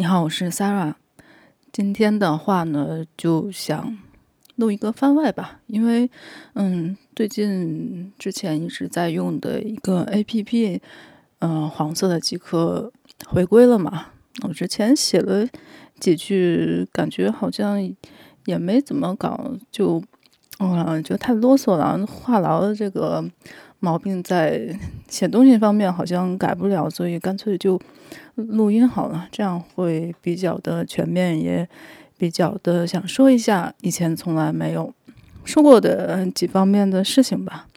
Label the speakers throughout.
Speaker 1: 你好，我是 Sarah。今天的话呢，就想录一个番外吧，因为嗯，最近之前一直在用的一个 APP，嗯、黄色的极客回归了嘛。我之前写了几句，感觉好像也没怎么搞，就嗯、呃，就太啰嗦了，话痨的这个毛病在写东西方面好像改不了，所以干脆就。录音好了，这样会比较的全面，也比较的想说一下以前从来没有说过的几方面的事情吧。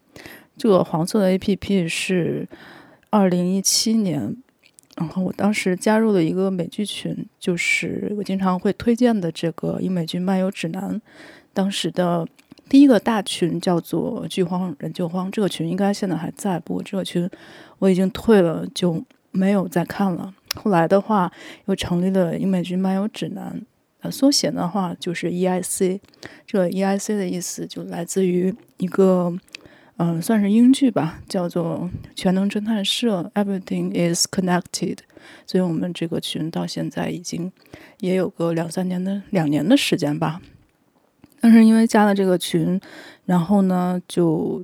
Speaker 1: 这个黄色的 APP 是二零一七年，然后我当时加入了一个美剧群，就是我经常会推荐的这个英美剧漫游指南。当时的第一个大群叫做“剧荒人就荒”，这个群应该现在还在，不过这个群我已经退了，就没有再看了。后来的话，又成立了英美剧漫游指南，呃，缩写的话就是 EIC。这个 EIC 的意思就来自于一个，嗯、算是英剧吧，叫做《全能侦探社》，Everything is connected。所以我们这个群到现在已经也有个两三年的两年的时间吧。但是因为加了这个群，然后呢，就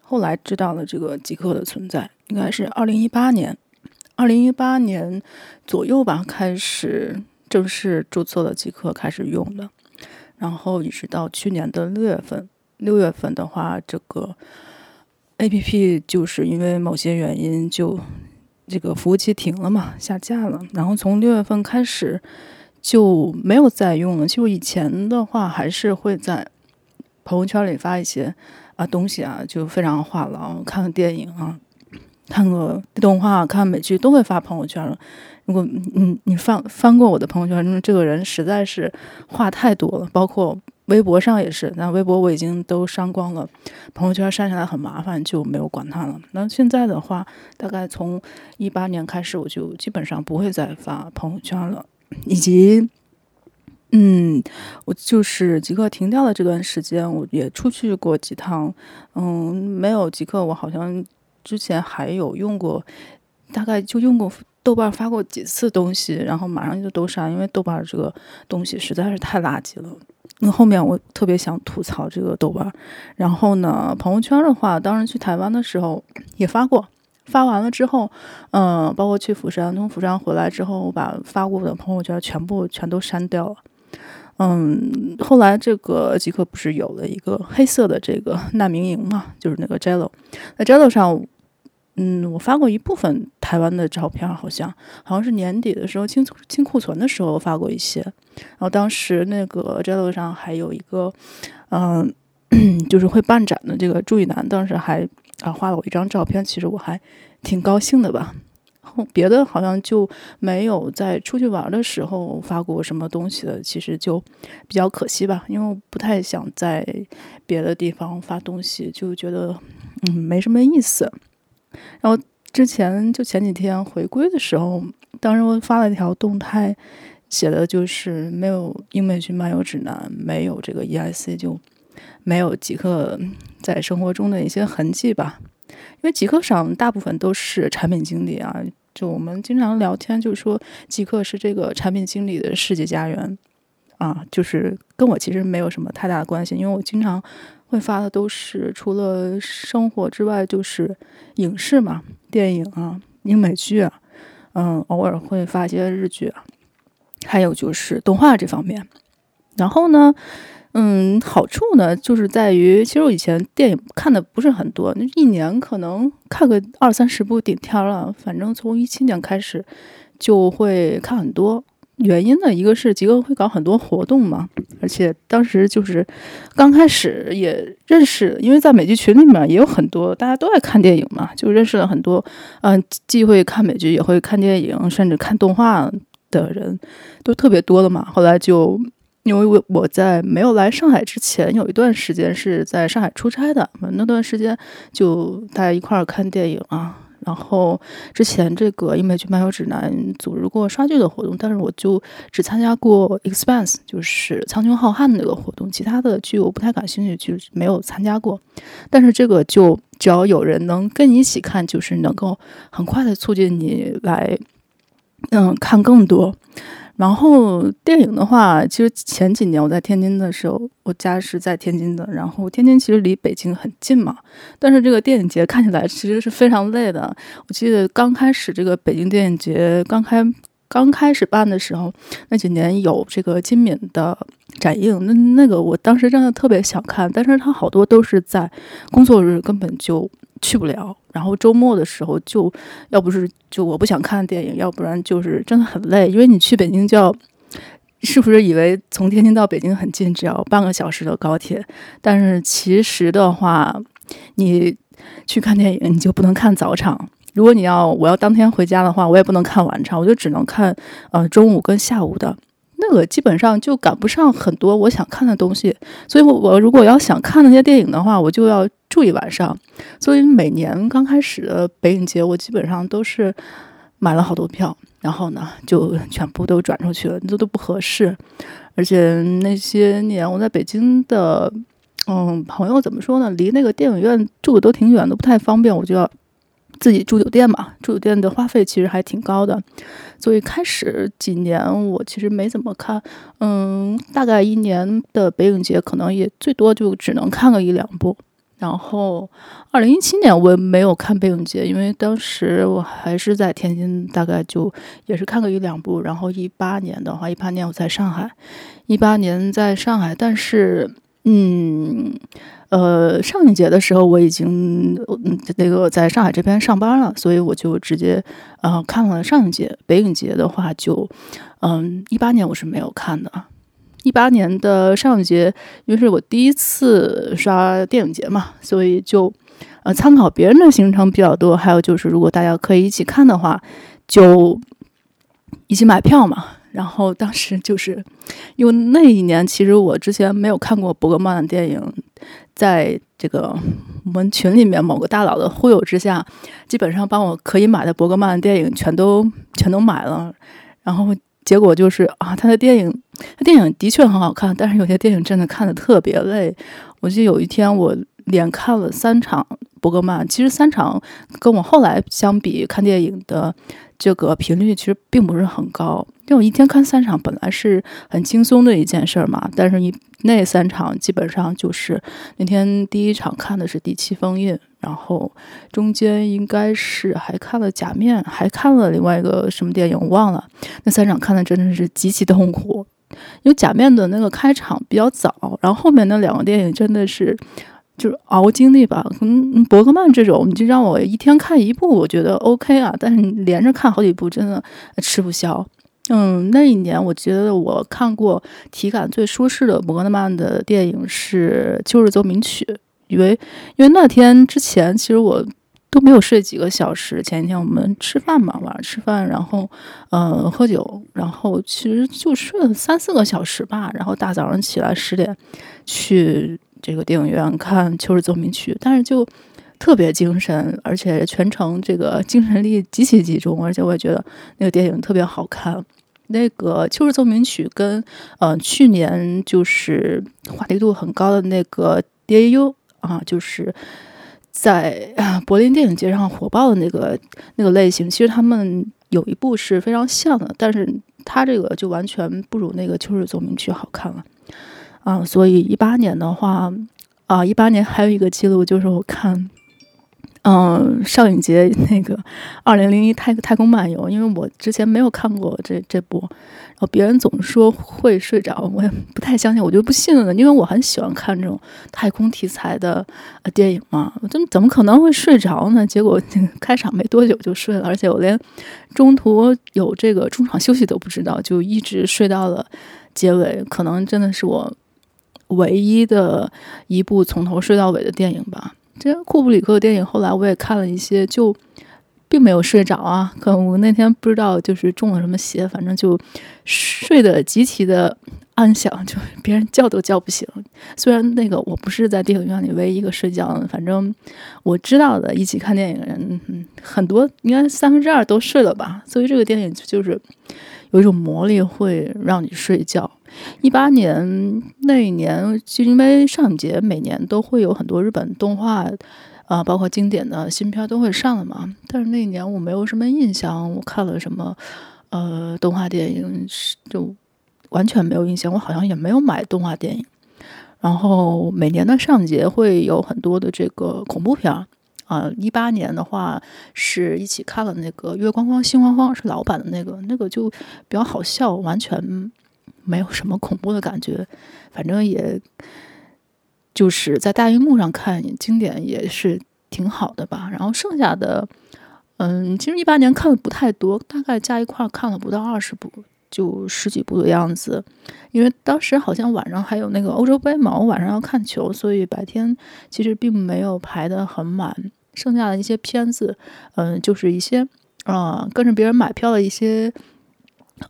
Speaker 1: 后来知道了这个极客的存在，应该是二零一八年。二零一八年左右吧，开始正式注册了极客，开始用的。然后一直到去年的六月份，六月份的话，这个 APP 就是因为某些原因就这个服务器停了嘛，下架了。然后从六月份开始就没有再用了。就以前的话，还是会在朋友圈里发一些啊东西啊，就非常话痨，看个电影啊。看个动画、看美剧都会发朋友圈了。如果嗯你翻翻过我的朋友圈，这个人实在是话太多了。包括微博上也是，但微博我已经都删光了，朋友圈删下来很麻烦，就没有管他了。那现在的话，大概从一八年开始，我就基本上不会再发朋友圈了。以及嗯，我就是极客停掉了这段时间，我也出去过几趟。嗯，没有极客，我好像。之前还有用过，大概就用过豆瓣发过几次东西，然后马上就都删，因为豆瓣这个东西实在是太垃圾了。那后面我特别想吐槽这个豆瓣。然后呢，朋友圈的话，当时去台湾的时候也发过，发完了之后，嗯，包括去釜山，从釜山回来之后，我把发过的朋友圈全部全都删掉了。嗯，后来这个极客不是有了一个黑色的这个难民营嘛，就是那个 Jello，在 Jello 上。嗯，我发过一部分台湾的照片，好像好像是年底的时候清清库存的时候发过一些。然后当时那个 Jello 上还有一个，嗯、就是会办展的这个朱宇南，当时还啊画了我一张照片，其实我还挺高兴的吧。后别的好像就没有在出去玩的时候发过什么东西的，其实就比较可惜吧，因为我不太想在别的地方发东西，就觉得嗯没什么意思。然后之前就前几天回归的时候，当时我发了一条动态，写的就是没有英美剧漫游指南，没有这个 EIC，就没有极客在生活中的一些痕迹吧。因为极客上大部分都是产品经理啊，就我们经常聊天，就说极客是这个产品经理的世纪家园啊，就是跟我其实没有什么太大的关系，因为我经常。会发的都是除了生活之外，就是影视嘛，电影啊，英美剧啊，嗯，偶尔会发一些日剧啊，还有就是动画这方面。然后呢，嗯，好处呢，就是在于，其实我以前电影看的不是很多，一年可能看个二三十部顶天了。反正从一七年开始就会看很多。原因呢，一个是极客会搞很多活动嘛，而且当时就是刚开始也认识，因为在美剧群里面也有很多大家都爱看电影嘛，就认识了很多，嗯，既会看美剧也会看电影，甚至看动画的人都特别多了嘛。后来就因为我我在没有来上海之前，有一段时间是在上海出差的，那段时间就大家一块儿看电影啊。然后之前这个英美剧漫游指南组织过刷剧的活动，但是我就只参加过《Expanse》，就是《苍穹浩瀚》那个活动，其他的剧我不太感兴趣，就没有参加过。但是这个就只要有人能跟你一起看，就是能够很快的促进你来，嗯，看更多。然后电影的话，其实前几年我在天津的时候，我家是在天津的，然后天津其实离北京很近嘛。但是这个电影节看起来其实是非常累的。我记得刚开始这个北京电影节刚开刚开始办的时候，那几年有这个金敏的展映，那那个我当时真的特别想看，但是他好多都是在工作日根本就去不了。然后周末的时候就，要不是就我不想看电影，要不然就是真的很累。因为你去北京就要，是不是以为从天津到北京很近，只要半个小时的高铁？但是其实的话，你去看电影，你就不能看早场。如果你要我要当天回家的话，我也不能看晚场，我就只能看呃中午跟下午的。那个基本上就赶不上很多我想看的东西，所以我我如果要想看那些电影的话，我就要住一晚上。所以每年刚开始的北影节，我基本上都是买了好多票，然后呢就全部都转出去了，这都不合适。而且那些年我在北京的，嗯，朋友怎么说呢？离那个电影院住的都挺远，都不太方便，我就要。自己住酒店嘛，住酒店的花费其实还挺高的，所以开始几年我其实没怎么看，嗯，大概一年的北影节可能也最多就只能看个一两部。然后二零一七年我也没有看北影节，因为当时我还是在天津，大概就也是看个一两部。然后一八年的话，一八年我在上海，一八年在上海，但是嗯。呃，上影节的时候我已经嗯那个在上海这边上班了，所以我就直接呃看了上影节。北影节的话就嗯一八年我是没有看的，一八年的上影节因为是我第一次刷电影节嘛，所以就呃参考别人的行程比较多。还有就是如果大家可以一起看的话，就一起买票嘛。然后当时就是因为那一年其实我之前没有看过伯格曼的电影。在这个我们群里面某个大佬的忽悠之下，基本上把我可以买的伯格曼的电影全都全都买了。然后结果就是啊，他的电影，他电影的确很好看，但是有些电影真的看的特别累。我记得有一天我连看了三场伯格曼，其实三场跟我后来相比看电影的这个频率其实并不是很高。因为我一天看三场本来是很轻松的一件事儿嘛，但是一那三场基本上就是那天第一场看的是《第七封印》，然后中间应该是还看了《假面》，还看了另外一个什么电影我忘了。那三场看的真的是极其痛苦，因为《假面》的那个开场比较早，然后后面那两个电影真的是就是熬精力吧。嗯，伯格曼这种你就让我一天看一部，我觉得 OK 啊，但是连着看好几部真的吃不消。嗯，那一年我觉得我看过体感最舒适的伯格曼的电影是《秋日奏鸣曲》，因为因为那天之前其实我都没有睡几个小时。前一天我们吃饭嘛，晚上吃饭，然后呃喝酒，然后其实就睡了三四个小时吧。然后大早上起来十点去这个电影院看《秋日奏鸣曲》，但是就。特别精神，而且全程这个精神力极其集中，而且我也觉得那个电影特别好看。那个《秋日奏鸣曲》跟呃去年就是话题度很高的那个《D.A.U》啊，就是在柏林电影节上火爆的那个那个类型，其实他们有一部是非常像的，但是它这个就完全不如那个《秋日奏鸣曲》好看了啊。所以一八年的话啊，一八年还有一个记录就是我看。嗯，上影节那个二零零一太太空漫游，因为我之前没有看过这这部，然后别人总说会睡着，我也不太相信，我就不信了，因为我很喜欢看这种太空题材的呃电影嘛，我怎么怎么可能会睡着呢？结果开场没多久就睡了，而且我连中途有这个中场休息都不知道，就一直睡到了结尾，可能真的是我唯一的一部从头睡到尾的电影吧。这库布里克的电影，后来我也看了一些，就并没有睡着啊。可能我那天不知道就是中了什么邪，反正就睡得极其的安详，就别人叫都叫不醒。虽然那个我不是在电影院里唯一一个睡觉的，反正我知道的一起看电影的人，嗯，很多应该三分之二都睡了吧。所以这个电影就是有一种魔力，会让你睡觉。一八年那一年，就因为上影节每年都会有很多日本动画，啊、包括经典的新片都会上的嘛。但是那一年我没有什么印象，我看了什么，呃动画电影是就完全没有印象，我好像也没有买动画电影。然后每年的上节会有很多的这个恐怖片儿啊，一八年的话是一起看了那个《月光光心慌慌》，是老版的那个，那个就比较好笑，完全没有什么恐怖的感觉，反正也就是在大荧幕上看经典也是挺好的吧。然后剩下的。嗯，其实一八年看的不太多，大概加一块看了不到二十部，就十几部的样子。因为当时好像晚上还有那个欧洲杯嘛，我晚上要看球，所以白天其实并没有排得很满。剩下的一些片子，嗯，就是一些啊、呃、跟着别人买票的一些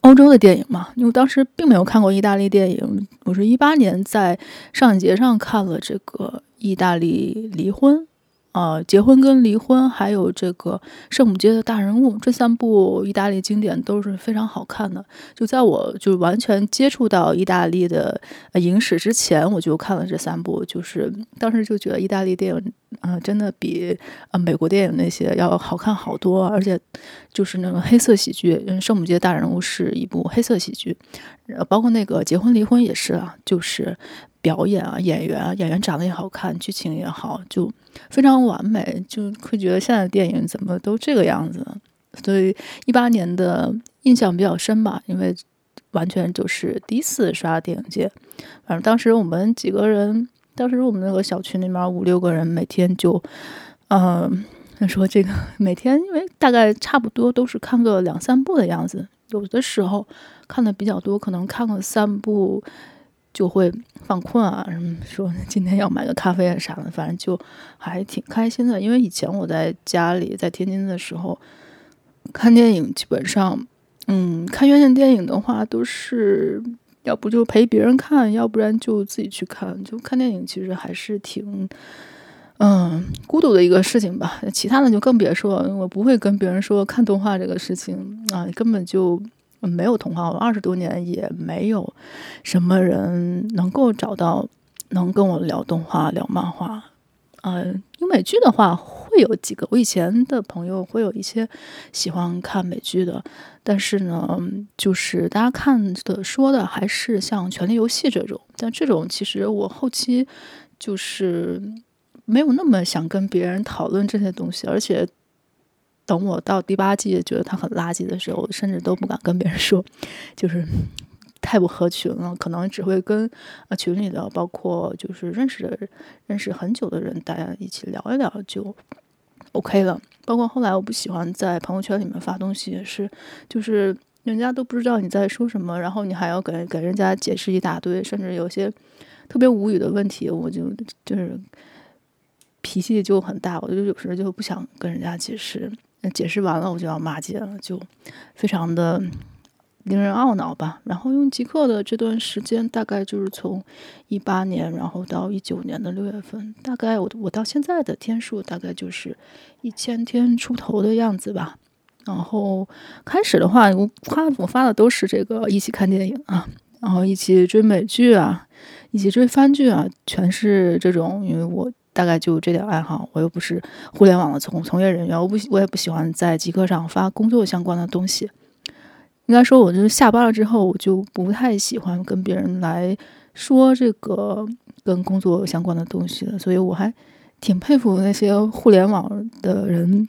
Speaker 1: 欧洲的电影嘛。因为当时并没有看过意大利电影，我是一八年在上影节上看了这个意大利离婚。呃，结婚跟离婚，还有这个圣母街的大人物，这三部意大利经典都是非常好看的。就在我就完全接触到意大利的影史之前，我就看了这三部，就是当时就觉得意大利电影，嗯、呃，真的比呃美国电影那些要好看好多，而且就是那个黑色喜剧，嗯，圣母街大人物是一部黑色喜剧，呃，包括那个结婚离婚也是啊，就是。表演啊，演员啊，演员长得也好看，剧情也好，就非常完美，就会觉得现在的电影怎么都这个样子。所以一八年的印象比较深吧，因为完全就是第一次刷电影节。反正当时我们几个人，当时我们那个小区里面五六个人，每天就，嗯、呃，说这个每天因为大概差不多都是看个两三部的样子，有的时候看的比较多，可能看个三部。就会犯困啊，什么说今天要买个咖啡啊啥的，反正就还挺开心的。因为以前我在家里在天津的时候看电影，基本上，嗯，看院线电影的话，都是要不就陪别人看，要不然就自己去看。就看电影其实还是挺，嗯，孤独的一个事情吧。其他的就更别说，我不会跟别人说看动画这个事情啊，根本就。没有童话，我二十多年也没有什么人能够找到能跟我聊动画、聊漫画。呃，因为美剧的话会有几个，我以前的朋友会有一些喜欢看美剧的，但是呢，就是大家看的说的还是像《权力游戏》这种。但这种其实我后期就是没有那么想跟别人讨论这些东西，而且。等我到第八季觉得他很垃圾的时候，甚至都不敢跟别人说，就是太不合群了。可能只会跟啊群里的，包括就是认识的、认识很久的人，大家一起聊一聊就 OK 了。包括后来我不喜欢在朋友圈里面发东西，也是就是人家都不知道你在说什么，然后你还要给给人家解释一大堆，甚至有些特别无语的问题，我就就是脾气就很大，我就有时候就不想跟人家解释。解释完了，我就要骂街了，就非常的令人懊恼吧。然后用极客的这段时间，大概就是从一八年，然后到一九年的六月份，大概我我到现在的天数大概就是一千天出头的样子吧。然后开始的话，我发我发的都是这个一起看电影啊，然后一起追美剧啊，一起追番剧啊，全是这种，因为我。大概就这点爱好，我又不是互联网的从从业人员，我不我也不喜欢在极客上发工作相关的东西。应该说，我就是下班了之后，我就不太喜欢跟别人来说这个跟工作相关的东西了。所以我还挺佩服那些互联网的人，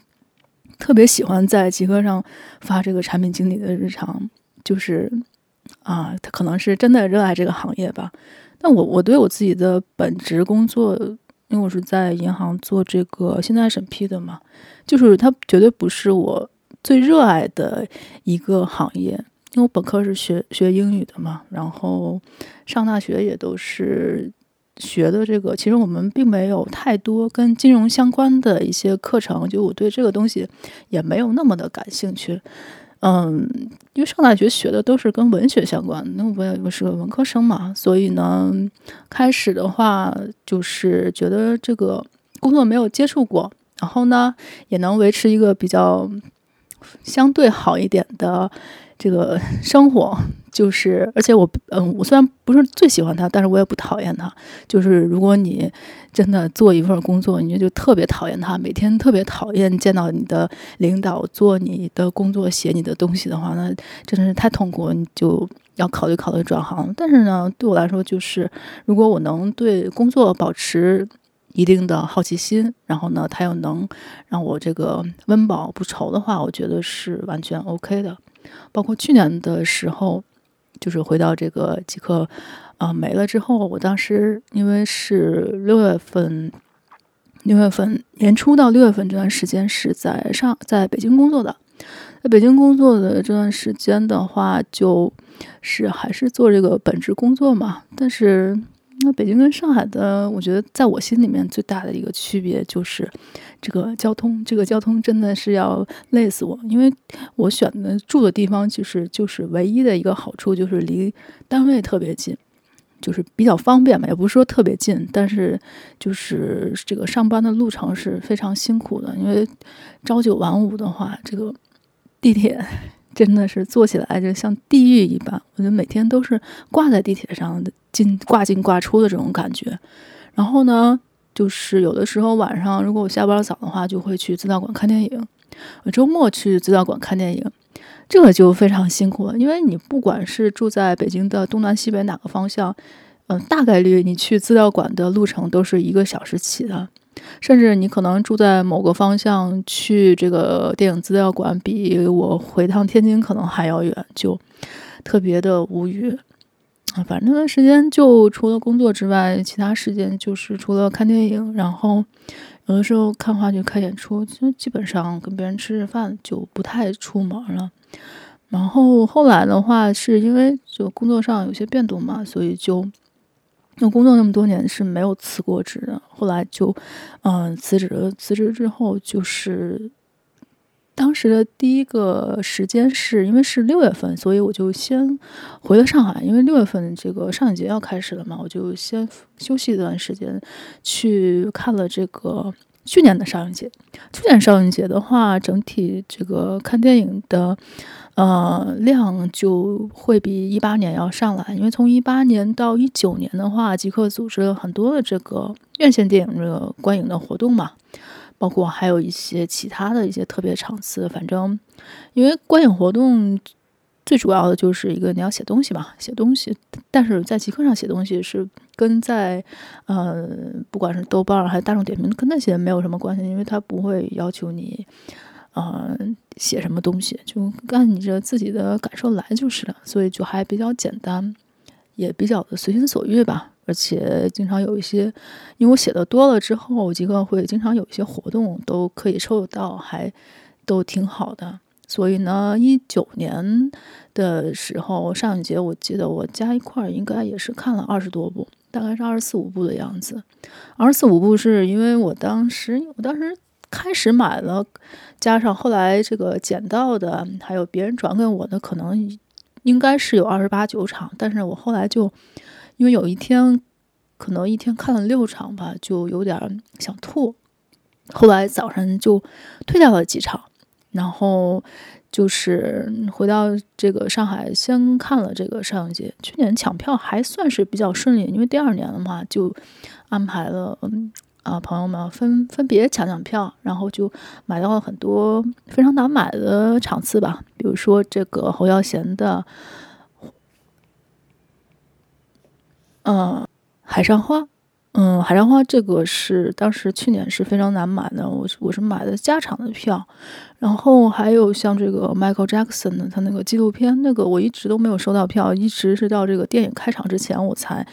Speaker 1: 特别喜欢在极客上发这个产品经理的日常，就是啊，他可能是真的热爱这个行业吧。但我我对我自己的本职工作。因为我是在银行做这个信贷审批的嘛，就是它绝对不是我最热爱的一个行业。因为我本科是学学英语的嘛，然后上大学也都是学的这个。其实我们并没有太多跟金融相关的一些课程，就我对这个东西也没有那么的感兴趣。嗯，因为上大学学的都是跟文学相关的，那我也是个文科生嘛，所以呢，开始的话就是觉得这个工作没有接触过，然后呢，也能维持一个比较相对好一点的这个 生活就是，而且我嗯，我虽然不是最喜欢他，但是我也不讨厌他。就是如果你真的做一份工作，你就特别讨厌他，每天特别讨厌见到你的领导做你的工作、写你的东西的话，那真的是太痛苦，你就要考虑考虑转行。但是呢，对我来说，就是如果我能对工作保持一定的好奇心，然后呢，他又能让我这个温饱不愁的话，我觉得是完全 OK 的。包括去年的时候，就是回到这个极客啊、没了之后，我当时因为是六月份，六月份年初到六月份这段时间是在上在北京工作的，在北京工作的这段时间的话，就是还是做这个本职工作嘛，但是。那北京跟上海的，我觉得在我心里面最大的一个区别就是这个交通，这个交通真的是要累死我，因为我选的住的地方就是就是唯一的一个好处就是离单位特别近，就是比较方便嘛，也不是说特别近，但是就是这个上班的路程是非常辛苦的，因为朝九晚五的话，这个地铁。真的是坐起来就像地狱一般，我觉得每天都是挂在地铁上的进挂进挂出的这种感觉。然后呢，就是有的时候晚上如果我下班早的话，就会去资料馆看电影。我周末去资料馆看电影，这个就非常辛苦了，因为你不管是住在北京的东南西北哪个方向，嗯，大概率你去资料馆的路程都是一个小时起的。甚至你可能住在某个方向，去这个电影资料馆比我回趟天津可能还要远，就特别的无语。啊反正那段时间就除了工作之外，其他时间就是除了看电影，然后有的时候看话剧、看演出，就基本上跟别人吃吃饭，就不太出门了。然后后来的话，是因为就工作上有些变动嘛，所以就。那工作那么多年是没有辞过职的，后来就，嗯，辞职了。辞职之后，就是当时的第一个时间是因为是六月份，所以我就先回了上海。因为六月份这个上影节要开始了嘛，我就先休息一段时间，去看了这个去年的上影节。去年上影节的话，整体这个看电影的。呃，量就会比一八年要上来，因为从一八年到一九年的话，极客组织了很多的这个院线电影这个观影的活动嘛，包括还有一些其他的一些特别场次。反正，因为观影活动最主要的就是一个你要写东西嘛，写东西。但是在极客上写东西是跟在呃，不管是豆瓣还是大众点评，跟那些没有什么关系，因为它不会要求你。呃，写什么东西就按你这自己的感受来就是了，所以就还比较简单，也比较的随心所欲吧。而且经常有一些，因为我写的多了之后，极客会经常有一些活动都可以抽得到，还都挺好的。所以呢，一九年的时候上一节，我记得我加一块应该也是看了二十多部，大概是二十四五部的样子。二十四五部是因为我当时，我当时。开始买了，加上后来这个捡到的，还有别人转给我的，可能应该是有二十八九场。但是我后来就因为有一天可能一天看了六场吧，就有点想吐。后来早上就退掉了几场，然后就是回到这个上海，先看了这个上影节。去年抢票还算是比较顺利，因为第二年的话就安排了。啊，朋友们分分别抢抢票，然后就买到了很多非常难买的场次吧。比如说这个侯耀贤的，嗯、海上花，嗯，海上花这个是当时去年是非常难买的，我是我是买的加场的票。然后还有像这个 Michael Jackson 的他那个纪录片，那个我一直都没有收到票，一直是到这个电影开场之前我才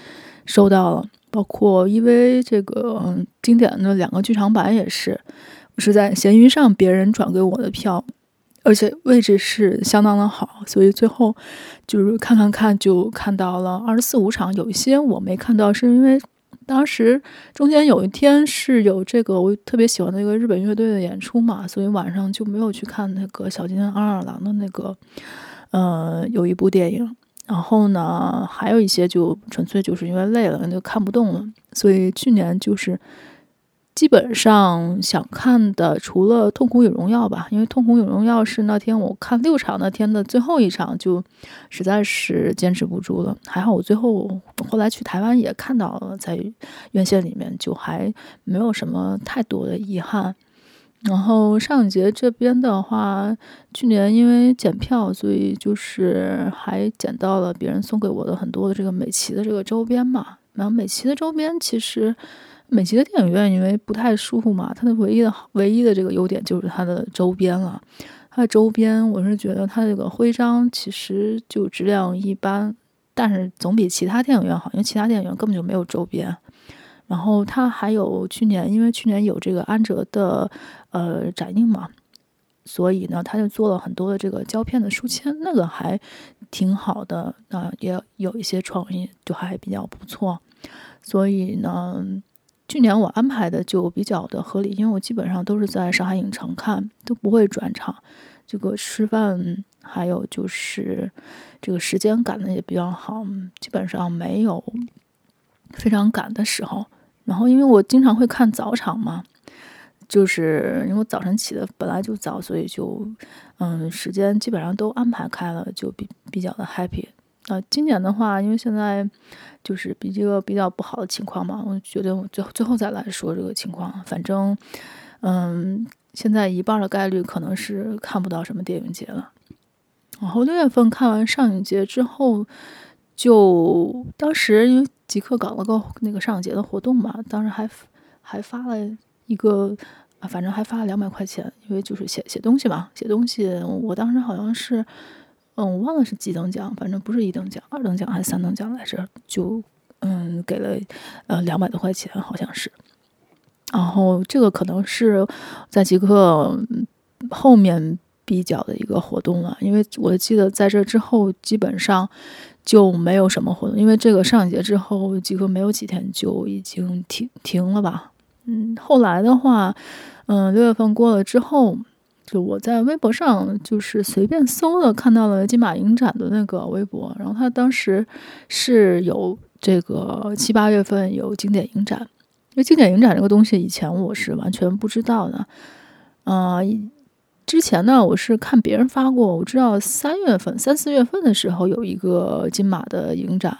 Speaker 1: 收到了。包括因为这个经典的两个剧场版也是，是在闲鱼上别人转给我的票，而且位置是相当的好，所以最后就是看看看就看到了二十四五场，有一些我没看到，是因为当时中间有一天是有这个我特别喜欢的一个日本乐队的演出嘛，所以晚上就没有去看那个小金二郎的那个，呃，有一部电影。然后呢，还有一些就纯粹就是因为累了，就看不动了。所以去年就是基本上想看的除了《痛苦与荣耀》吧，因为《痛苦与荣耀》是那天我看六场那天的最后一场，就实在是坚持不住了。还好我最后后来去台湾也看到了，在院线里面就还没有什么太多的遗憾。然后上影节这边的话，去年因为检票，所以就是还捡到了别人送给我的很多的这个美琪的这个周边嘛。然后美琪的周边其实。美琪的电影院因为不太舒服嘛，它的唯一的唯一的这个优点就是它的周边了。它的周边，我是觉得它这个徽章其实就质量一般，但是总比其他电影院好，因为其他电影院根本就没有周边。然后他还有去年，因为去年有这个安哲的呃展映嘛，所以呢，他就做了很多的这个胶片的书签，那个还挺好的啊，也有一些创意，就还比较不错。所以呢。去年我安排的就比较的合理，因为我基本上都是在上海影城看，都不会转场。这个吃饭还有就是这个时间赶的也比较好，基本上没有非常赶的时候。然后因为我经常会看早场嘛，就是因为我早晨起的本来就早，所以就嗯时间基本上都安排开了，就比比较的 happy。啊、呃，今年的话，因为现在就是比这个比较不好的情况嘛，我觉得我最后最后再来说这个情况。反正，嗯，现在一半的概率可能是看不到什么电影节了。然后六月份看完上影节之后，就当时因为极客搞了个那个上节的活动嘛，当时还还发了一个，反正还发了两百块钱，因为就是写写东西嘛，写东西。我当时好像是。嗯，我忘了是几等奖，反正不是一等奖，二等奖还是三等奖来着，就嗯给了呃两百多块钱，好像是。然后这个可能是在极客后面比较的一个活动了，因为我记得在这之后基本上就没有什么活动，因为这个上影节之后，几乎没有几天就已经停停了吧。嗯，后来的话，嗯，六月份过了之后。就我在微博上就是随便搜的，看到了金马影展的那个微博，然后他当时是有这个七八月份有经典影展，因为经典影展这个东西以前我是完全不知道的，嗯、之前呢我是看别人发过，我知道三月份、三四月份的时候有一个金马的影展，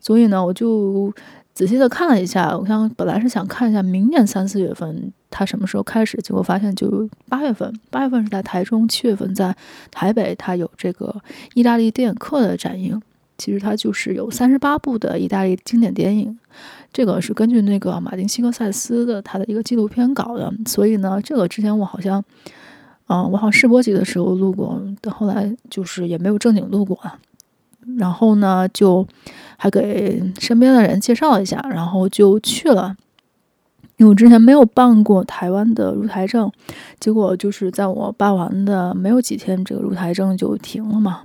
Speaker 1: 所以呢我就仔细的看了一下，我想本来是想看一下明年三四月份。它什么时候开始？结果发现就八月份，八月份是在台中，七月份在台北，它有这个意大利电影课的展映。其实它就是有三十八部的意大利经典电影，这个是根据那个马丁·西克塞斯的他的一个纪录片搞的。所以呢，这个之前我好像，啊、我好像试播集的时候录过，但后来就是也没有正经录过。然后呢，就还给身边的人介绍一下，然后就去了。因为我之前没有办过台湾的入台证，结果就是在我办完的没有几天，这个入台证就停了嘛。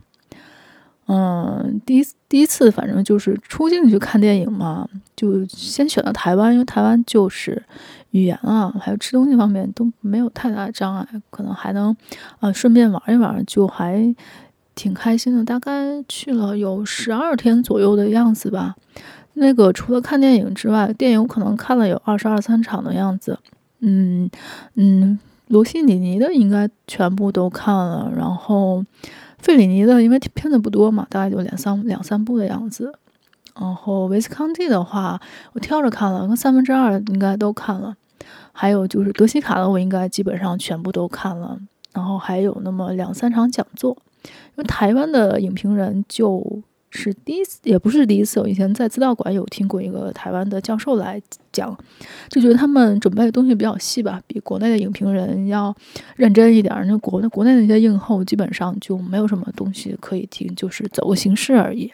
Speaker 1: 嗯，第一第一次反正就是出境去看电影嘛，就先选了台湾，因为台湾就是语言啊，还有吃东西方面都没有太大的障碍，可能还能啊顺便玩一玩，就还挺开心的。大概去了有十二天左右的样子吧。那个除了看电影之外，电影可能看了有二十二三场的样子。嗯嗯，罗西里尼的应该全部都看了，然后费里尼的因为片子不多嘛，大概就两三两三部的样子。然后维斯康蒂的话，我挑着看了，跟三分之二应该都看了。还有就是德西卡的，我应该基本上全部都看了。然后还有那么两三场讲座，因为台湾的影评人就是第一次，也不是第一次。我以前在资料馆有听过一个台湾的教授来讲，就觉得他们准备的东西比较细吧，比国内的影评人要认真一点。那国内国内那些映后基本上就没有什么东西可以听，就是走个形式而已。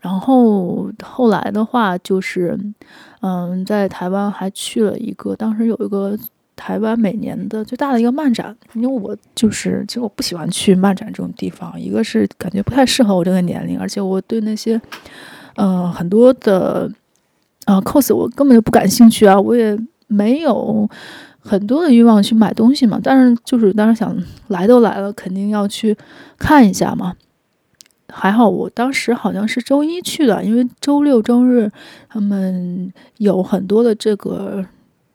Speaker 1: 然后后来的话，就是嗯，在台湾还去了一个，当时有一个。台湾每年的最大的一个漫展，因为我就是其实我不喜欢去漫展这种地方，一个是感觉不太适合我这个年龄，而且我对那些呃很多的啊、cos 我根本就不感兴趣啊，我也没有很多的欲望去买东西嘛。但是就是当时想来都来了，肯定要去看一下嘛。还好我当时好像是周一去的，因为周六周日他们有很多的这个。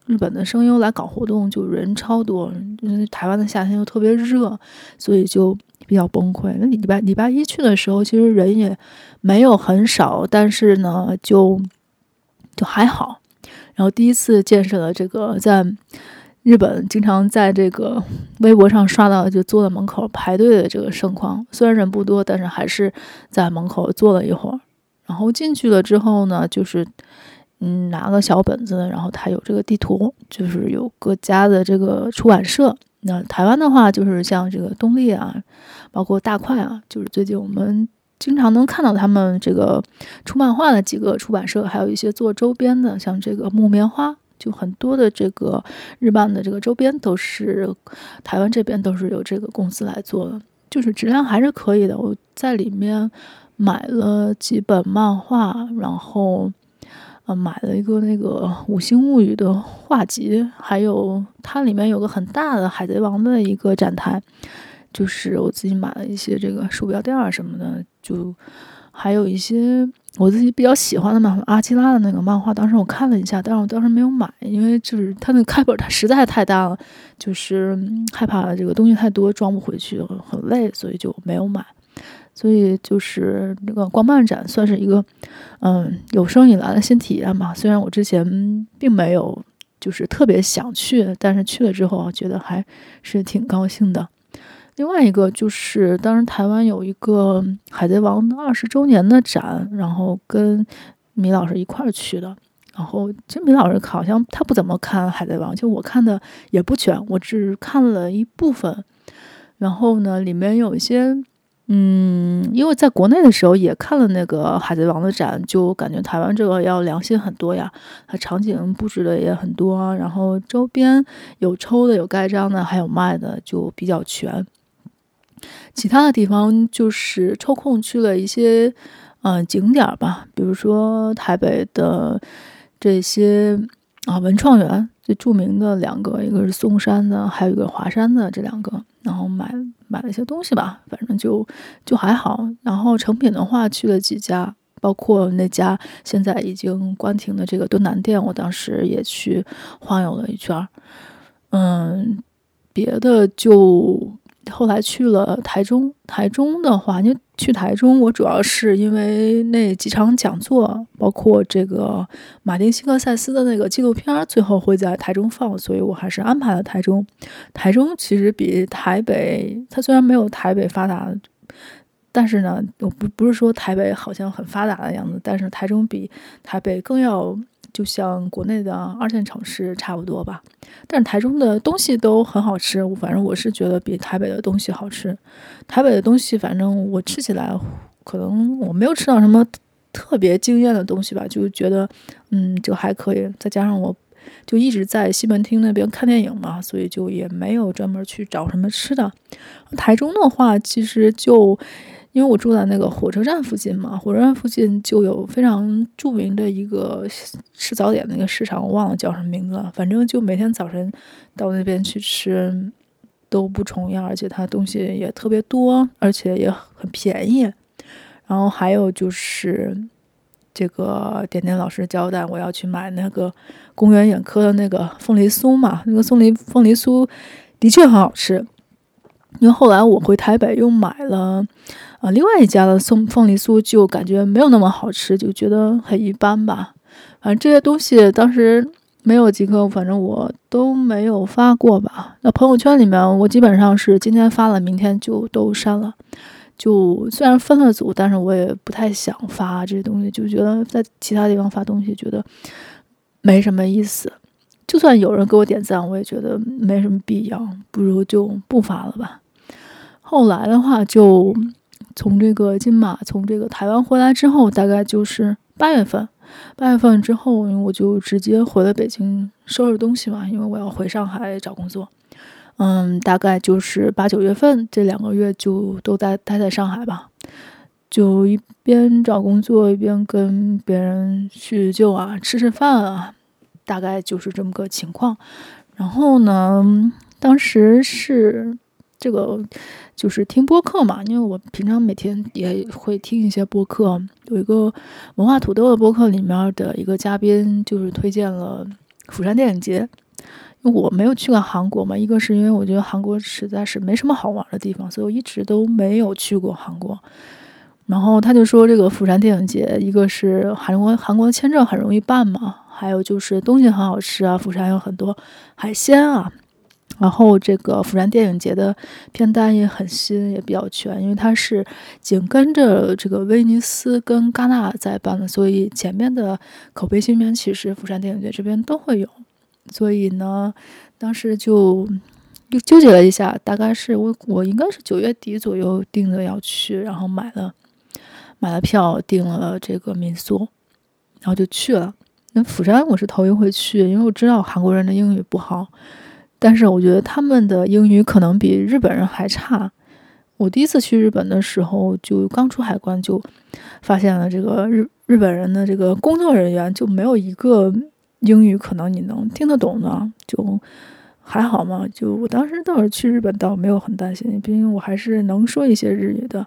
Speaker 1: 日本的声优来搞活动，就人超多。因为台湾的夏天又特别热，所以就比较崩溃。那礼拜礼拜一去的时候，其实人也没有很少，但是呢，就就还好。然后第一次见识了这个在日本经常在这个微博上刷到，就坐在门口排队的这个盛况。虽然人不多，但是还是在门口坐了一会儿。然后进去了之后呢，就是。嗯，拿个小本子，然后它有这个地图，就是有各家的这个出版社。那台湾的话，就是像这个东立啊，包括大块啊，就是最近我们经常能看到他们这个出漫画的几个出版社，还有一些做周边的，像这个木棉花，就很多的这个日漫的这个周边都是台湾这边都是由这个公司来做的，就是质量还是可以的。我在里面买了几本漫画，然后。买了一个那个《五星物语》的画集，还有它里面有个很大的《海贼王》的一个展台，就是我自己买了一些这个鼠标垫儿什么的，就还有一些我自己比较喜欢的漫画，阿基拉的那个漫画，当时我看了一下，但是我当时没有买，因为就是它那个开本它实在太大了，就是害怕这个东西太多装不回去，很累，所以就没有买。所以就是那个光漫展算是一个，嗯，有生以来的新体验吧。虽然我之前并没有就是特别想去，但是去了之后觉得还是挺高兴的。另外一个就是当时台湾有一个《海贼王》二十周年的展，然后跟米老师一块儿去的。然后其实米老师好像他不怎么看《海贼王》，就我看的也不全，我只看了一部分。然后呢，里面有一些。嗯，因为在国内的时候也看了那个《海贼王》的展，就感觉台湾这个要良心很多呀，它场景布置的也很多，然后周边有抽的、有盖章的，还有卖的，就比较全。其他的地方就是抽空去了一些嗯、景点吧，比如说台北的这些啊文创园，最著名的两个，一个是松山的，还有一个华山的，这两个，然后买。买了一些东西吧，反正就就还好。然后成品的话去了几家，包括那家现在已经关停的这个敦南店，我当时也去晃悠了一圈。嗯，别的就。后来去了台中，台中的话，因为去台中，我主要是因为那几场讲座，包括这个马丁·西克塞斯的那个纪录片，最后会在台中放，所以我还是安排了台中。台中其实比台北，它虽然没有台北发达，但是呢，我不不是说台北好像很发达的样子，但是台中比台北更要。就像国内的二线城市差不多吧，但是台中的东西都很好吃，反正我是觉得比台北的东西好吃。台北的东西，反正我吃起来可能我没有吃到什么特别惊艳的东西吧，就觉得嗯就还可以。再加上我就一直在西门町那边看电影嘛，所以就也没有专门去找什么吃的。台中的话，其实就。因为我住在那个火车站附近嘛，火车站附近就有非常著名的一个吃早点那个市场，我忘了叫什么名字了。反正就每天早晨到那边去吃都不重样，而且它东西也特别多，而且也很便宜。然后还有就是这个点点老师交代我要去买那个公园眼科的那个凤梨酥嘛，那个凤梨凤梨酥的确很好吃。因为后来我回台北又买了。啊，另外一家的松凤梨酥就感觉没有那么好吃，就觉得很一般吧。反正这些东西当时没有几个，反正我都没有发过吧。那朋友圈里面，我基本上是今天发了，明天就都删了。就虽然分了组，但是我也不太想发这些东西，就觉得在其他地方发东西觉得没什么意思。就算有人给我点赞，我也觉得没什么必要，不如就不发了吧。后来的话就。从这个金马从这个台湾回来之后，大概就是八月份。八月份之后，我就直接回了北京收拾东西嘛，因为我要回上海找工作。嗯，大概就是八九月份这两个月就都待待在上海吧，就一边找工作一边跟别人叙旧啊，吃吃饭啊，大概就是这么个情况。然后呢，当时是。这个就是听播客嘛，因为我平常每天也会听一些播客。有一个文化土豆的播客里面的一个嘉宾，就是推荐了釜山电影节。因为我没有去过韩国嘛，一个是因为我觉得韩国实在是没什么好玩的地方，所以我一直都没有去过韩国。然后他就说，这个釜山电影节，一个是韩国韩国签证很容易办嘛，还有就是东西很好吃啊，釜山有很多海鲜啊。然后这个釜山电影节的片单也很新，也比较全，因为它是紧跟着这个威尼斯跟戛纳在办的，所以前面的口碑新片其实釜山电影节这边都会有。所以呢，当时就又纠结了一下，大概是我我应该是九月底左右定的要去，然后买了买了票，订了这个民宿，然后就去了。那釜山我是头一回去，因为我知道韩国人的英语不好，但是我觉得他们的英语可能比日本人还差。我第一次去日本的时候，就刚出海关就发现了这个日日本人的这个工作人员就没有一个。英语可能你能听得懂的，就还好嘛。就我当时倒是去日本，倒没有很担心，毕竟我还是能说一些日语的。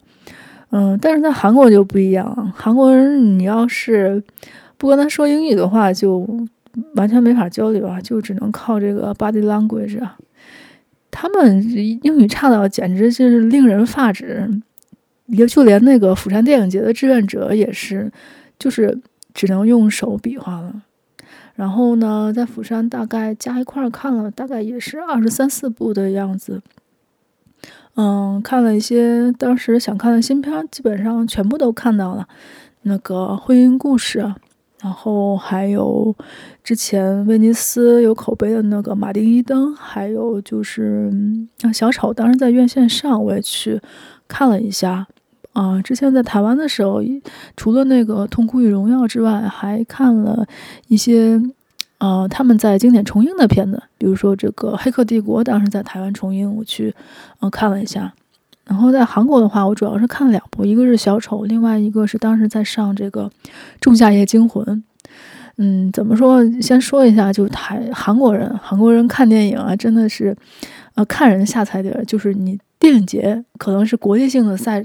Speaker 1: 嗯，但是在韩国就不一样，韩国人你要是不跟他说英语的话，就完全没法交流啊，就只能靠这个 body language 啊。他们英语差到简直就是令人发指，也就连那个釜山电影节的志愿者也是，就是只能用手比划了。然后呢，在釜山大概加一块看了，大概也是二十三四部的样子。嗯，看了一些当时想看的新片，基本上全部都看到了。那个《婚姻故事》，然后还有之前威尼斯有口碑的那个《马丁·伊登》，还有就是《小丑》，当时在院线上我也去看了一下。啊，之前在台湾的时候，除了那个《痛苦与荣耀》之外，还看了一些，呃，他们在经典重映的片子，比如说这个《黑客帝国》，当时在台湾重映，我去，呃，看了一下。然后在韩国的话，我主要是看了两部，一个是《小丑》，另外一个是当时在上这个《仲夏夜惊魂》。嗯，怎么说？先说一下，就台韩国人，韩国人看电影啊，真的是，呃，看人下菜碟儿，就是你电影节可能是国际性的赛。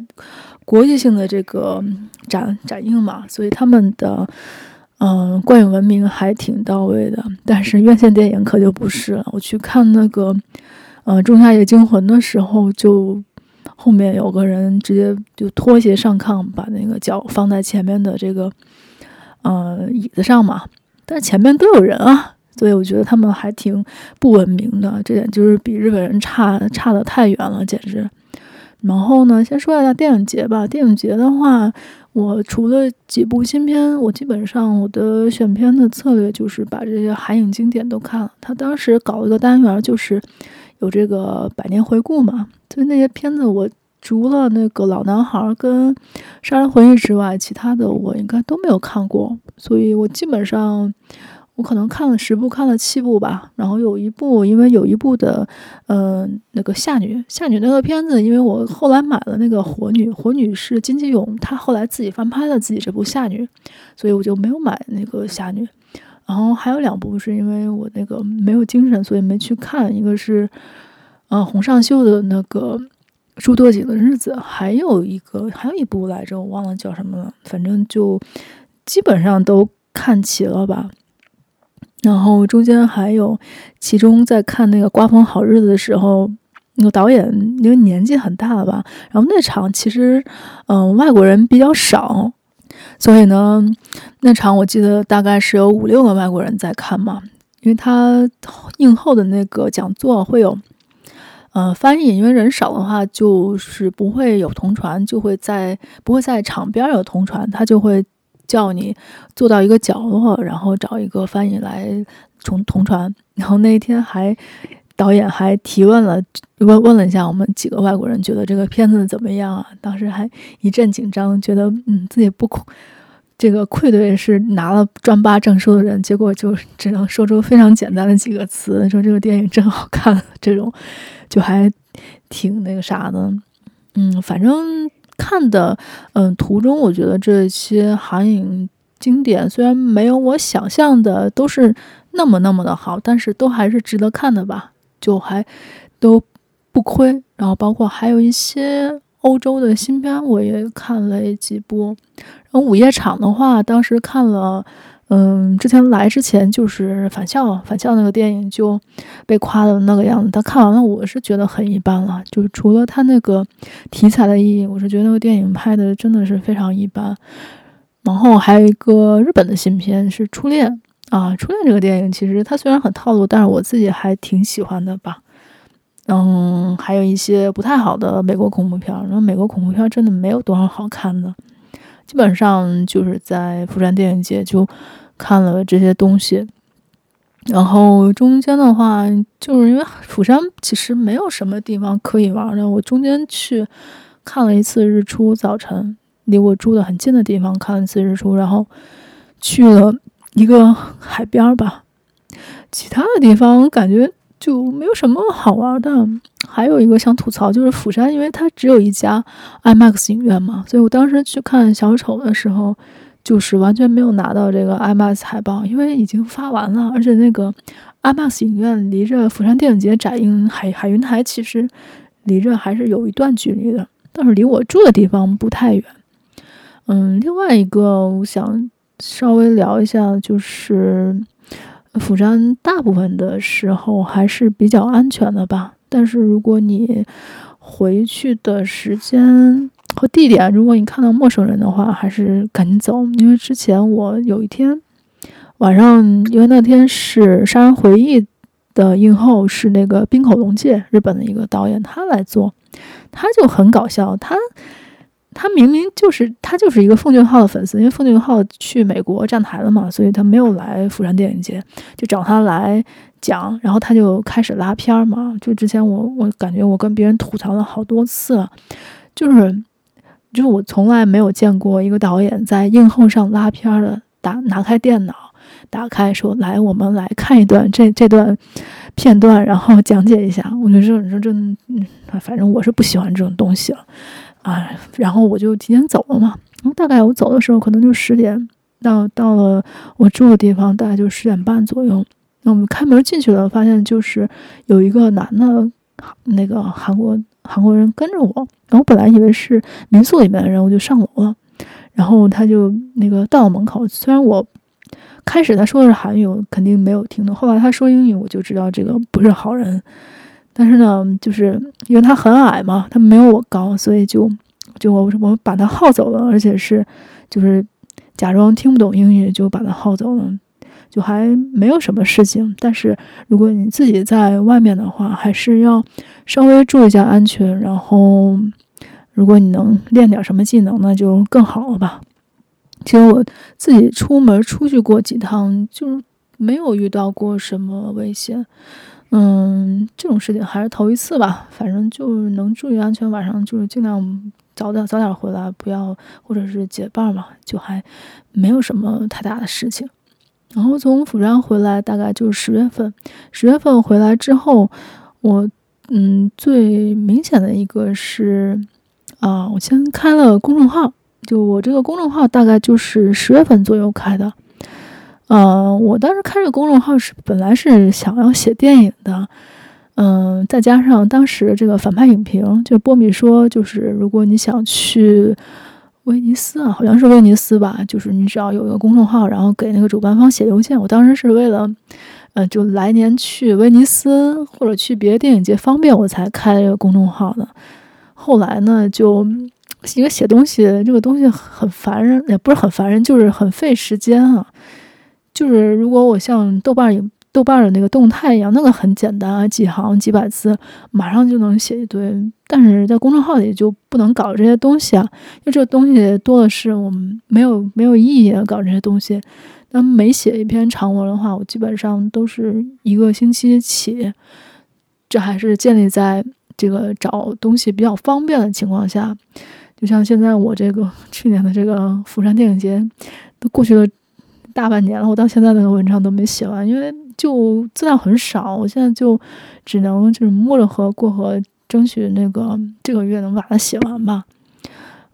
Speaker 1: 国际性的这个展展映嘛，所以他们的嗯观影文明还挺到位的。但是院线电影可就不是了。我去看那个呃《仲夏夜惊魂》的时候，就后面有个人直接就脱鞋上炕，把那个脚放在前面的这个呃椅子上嘛。但前面都有人啊，所以我觉得他们还挺不文明的。这点就是比日本人差差得太远了，简直。然后呢，先说一下电影节吧。电影节的话，我除了几部新片，我基本上我的选片的策略就是把这些韩影经典都看了。他当时搞一个单元，就是有这个百年回顾嘛。所以那些片子，我除了那个老男孩跟杀人回忆之外，其他的我应该都没有看过。所以我基本上。我可能看了十部，看了七部吧。然后有一部，因为有一部的，嗯、那个夏女，夏女那个片子，因为我后来买了那个火女，火女是金基勇，他后来自己翻拍了自己这部夏女，所以我就没有买那个夏女。然后还有两部是因为我那个没有精神，所以没去看。一个是，呃，洪尚秀的那个朱多景的日子，还有一个还有一部来着，我忘了叫什么了。反正就基本上都看齐了吧。然后中间还有，其中在看那个《刮风好日子》的时候，那个导演因为年纪很大了吧，然后那场其实，嗯、外国人比较少，所以呢，那场我记得大概是有五六个外国人在看嘛，因为他映后的那个讲座会有，呃，翻译，因为人少的话就是不会有同传，就会在不会在场边有同传，他就会。叫你坐到一个角落，然后找一个翻译来同同传。然后那一天还导演还提问了，问问了一下我们几个外国人，觉得这个片子怎么样啊？当时还一阵紧张，觉得嗯自己不这个愧对是拿了专八证书的人，结果就只能说出非常简单的几个词，说这个电影真好看，这种就还挺那个啥的。嗯，反正。看的，嗯，途中我觉得这些韩影经典虽然没有我想象的都是那么那么的好，但是都还是值得看的吧，就还都不亏。然后包括还有一些欧洲的新片，我也看了几部。然后午夜场的话，当时看了，
Speaker 2: 嗯，之前来之前就是《返校》，《返校》那个电影就被夸的那个样子。但看完了，我是觉得很一般了。就是除了它那个题材的意义，我是觉得那个电影拍的真的是非常一般。然后还有一个日本的新片是《初恋》啊，《初恋》这个电影其实它虽然很套路，但是我自己还挺喜欢的吧。嗯，还有一些不太好的美国恐怖片，然后美国恐怖片真的没有多少好看的。基本上就是在釜山电影节就看了这些东西，然后中间的话，就是因为釜山其实没有什么地方可以玩的。我中间去看了一次日出，早晨离我住的很近的地方看了一次日出，然后去了一个海边吧，其他的地方感觉就没有什么好玩的。还有一个想吐槽，就是釜山，因为它只有一家 IMAX 影院嘛，所以我当时去看小丑的时候，就是完全没有拿到这个 IMAX 海报，因为已经发完了，而且那个 IMAX 影院离着釜山电影节展映海海云台其实离着还是有一段距离的，但是离我住的地方不太远。嗯，另外一个我想稍微聊一下，就是釜山大部分的时候还是比较安全的吧。但是如果你回去的时间和地点，如果你看到陌生人的话，还是赶紧走。因为之前我有一天晚上，因为那天是《杀人回忆》的映后，是那个滨口龙介，日本的一个导演，他来做，他就很搞笑，他。他明明就是他就是一个奉俊昊的粉丝，因为奉俊昊去美国站台了嘛，所以他没有来釜山电影节，就找他来讲，然后他就开始拉片儿嘛。就之前我我感觉我跟别人吐槽了好多次，就是就是我从来没有见过一个导演在映后上拉片儿的，打拿开电脑，打开说来我们来看一段这这段片段，然后讲解一下。我觉得这种这嗯，反正我是不喜欢这种东西了。啊，然后我就提前走了嘛。然后大概我走的时候，可能就十点，到到了我住的地方，大概就十点半左右。那我们开门进去了，发现就是有一个男的，那个韩国韩国人跟着我。然后本来以为是民宿里面的人，我就上楼了。然后他就那个到门口，虽然我开始他说的是韩语，我肯定没有听懂。后来他说英语，我就知道这个不是好人。但是呢，就是因为他很矮嘛，他没有我高，所以就就我我把他耗走了，而且是就是假装听不懂英语就把他耗走了，就还没有什么事情。但是如果你自己在外面的话，还是要稍微注意一下安全。然后，如果你能练点什么技能，那就更好了吧。其实我自己出门出去过几趟，就是没有遇到过什么危险。嗯，这种事情还是头一次吧。反正就能注意安全，晚上就是尽量早点早点回来，不要或者是结伴嘛，就还没有什么太大的事情。然后从釜山回来，大概就是十月份。十月份回来之后，我嗯，最明显的一个是啊，我先开了公众号，就我这个公众号大概就是十月份左右开的。呃，我当时开这个公众号是本来是想要写电影的，嗯、再加上当时这个反派影评，就波米说，就是如果你想去威尼斯啊，好像是威尼斯吧，就是你只要有一个公众号，然后给那个主办方写邮件。我当时是为了，呃，就来年去威尼斯或者去别的电影节方便，我才开这个公众号的。后来呢，就因为写东西这个东西很烦人，也不是很烦人，就是很费时间啊。就是如果我像豆瓣有豆瓣的那个动态一样，那个很简单啊，几行几百字，马上就能写一堆。但是在公众号里就不能搞这些东西啊，因为这个东西多的是，我们没有没有意义的搞这些东西。那每写一篇长文的话，我基本上都是一个星期起。这还是建立在这个找东西比较方便的情况下。就像现在我这个 去年的这个釜山电影节都过去了。大半年了，我到现在那个文章都没写完，因为就资料很少。我现在就只能就是摸着河过河，争取那个这个月能把它写完吧。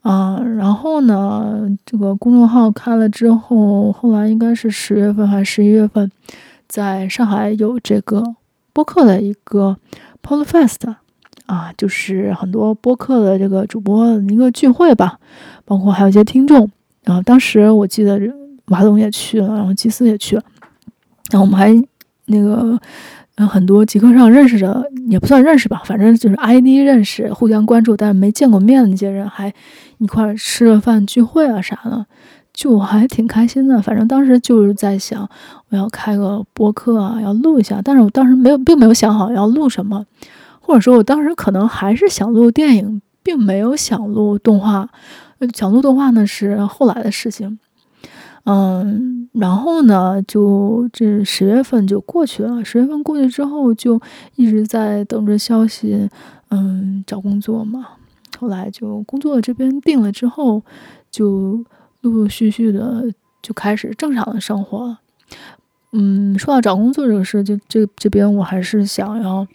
Speaker 2: 啊，然后呢，这个公众号开了之后，后来应该是十月份还是十一月份，在上海有这个播客的一个 Podfest 啊，就是很多播客的这个主播的一个聚会吧，包括还有一些听众。然后当时我记得。马总也去了，然后基斯也去了，然后我们还那个。嗯，很多极客上认识的也不算认识吧，反正就是 ID 认识，互相关注，但是没见过面的那些人还一块吃了饭聚会啊啥的，就还挺开心的。反正当时就是在想，我要开个播客啊，要录一下，但是我当时没有，并没有想好要录什么，或者说我当时可能还是想录电影，并没有想录动画。想录动画呢是后来的事情。嗯，然后呢，就这十月份就过去了。十月份过去之后，就一直在等着消息。嗯，找工作嘛。后来就工作这边定了之后，就陆陆续续的就开始正常的生活。嗯，说到找工作这个事，就这这边我还是想要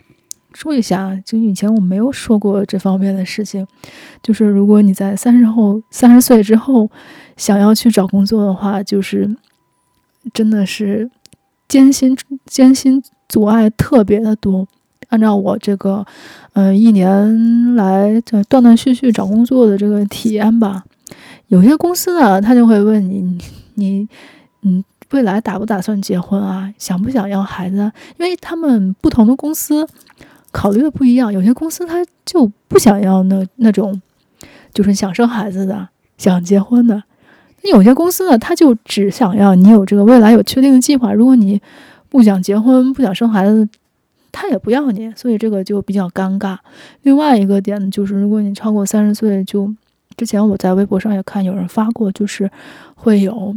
Speaker 2: 说一下，就以前我没有说过这方面的事情，就是如果你在三十后三十岁之后。想要去找工作的话，就是真的是艰辛艰辛阻碍特别的多。按照我这个，嗯、呃，一年来这断断续续找工作的这个体验吧，有些公司呢，他就会问你，你，你未来打不打算结婚啊？想不想要孩子？因为他们不同的公司考虑的不一样，有些公司他就不想要那那种，就是想生孩子的，想结婚的。那有些公司呢，他就只想要你有这个未来有确定的计划。如果你不想结婚、不想生孩子，他也不要你。所以这个就比较尴尬。另外一个点就是，如果你超过三十岁，就之前我在微博上也看有人发过，就是会有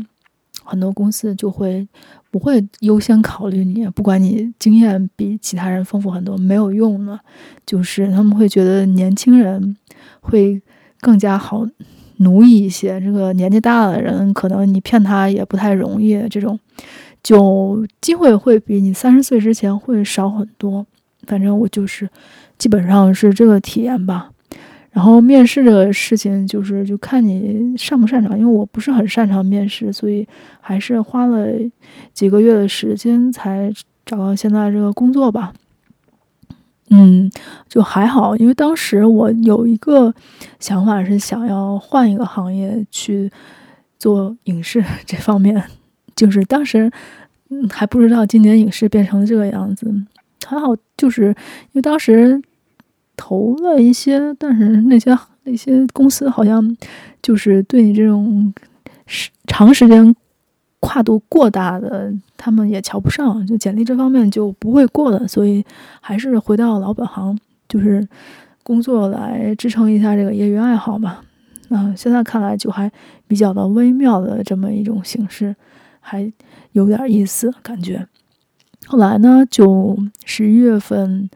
Speaker 2: 很多公司就会不会优先考虑你，不管你经验比其他人丰富很多，没有用的，就是他们会觉得年轻人会更加好。奴役一些，这个年纪大的人，可能你骗他也不太容易。这种就机会会比你三十岁之前会少很多。反正我就是基本上是这个体验吧。然后面试这个事情，就是就看你擅不擅长。因为我不是很擅长面试，所以还是花了几个月的时间才找到现在这个工作吧。嗯，就还好，因为当时我有一个想法是想要换一个行业去做影视 这方面，就是当时嗯还不知道今年影视变成这个样子，还好，就是因为当时投了一些，但是那些那些公司好像就是对你这种时长时间。跨度过大的，他们也瞧不上，就简历这方面就不会过的，所以还是回到老本行，就是工作来支撑一下这个业余爱好嘛。嗯，现在看来就还比较的微妙的这么一种形式，还有点意思感觉。后来呢，就十一月份，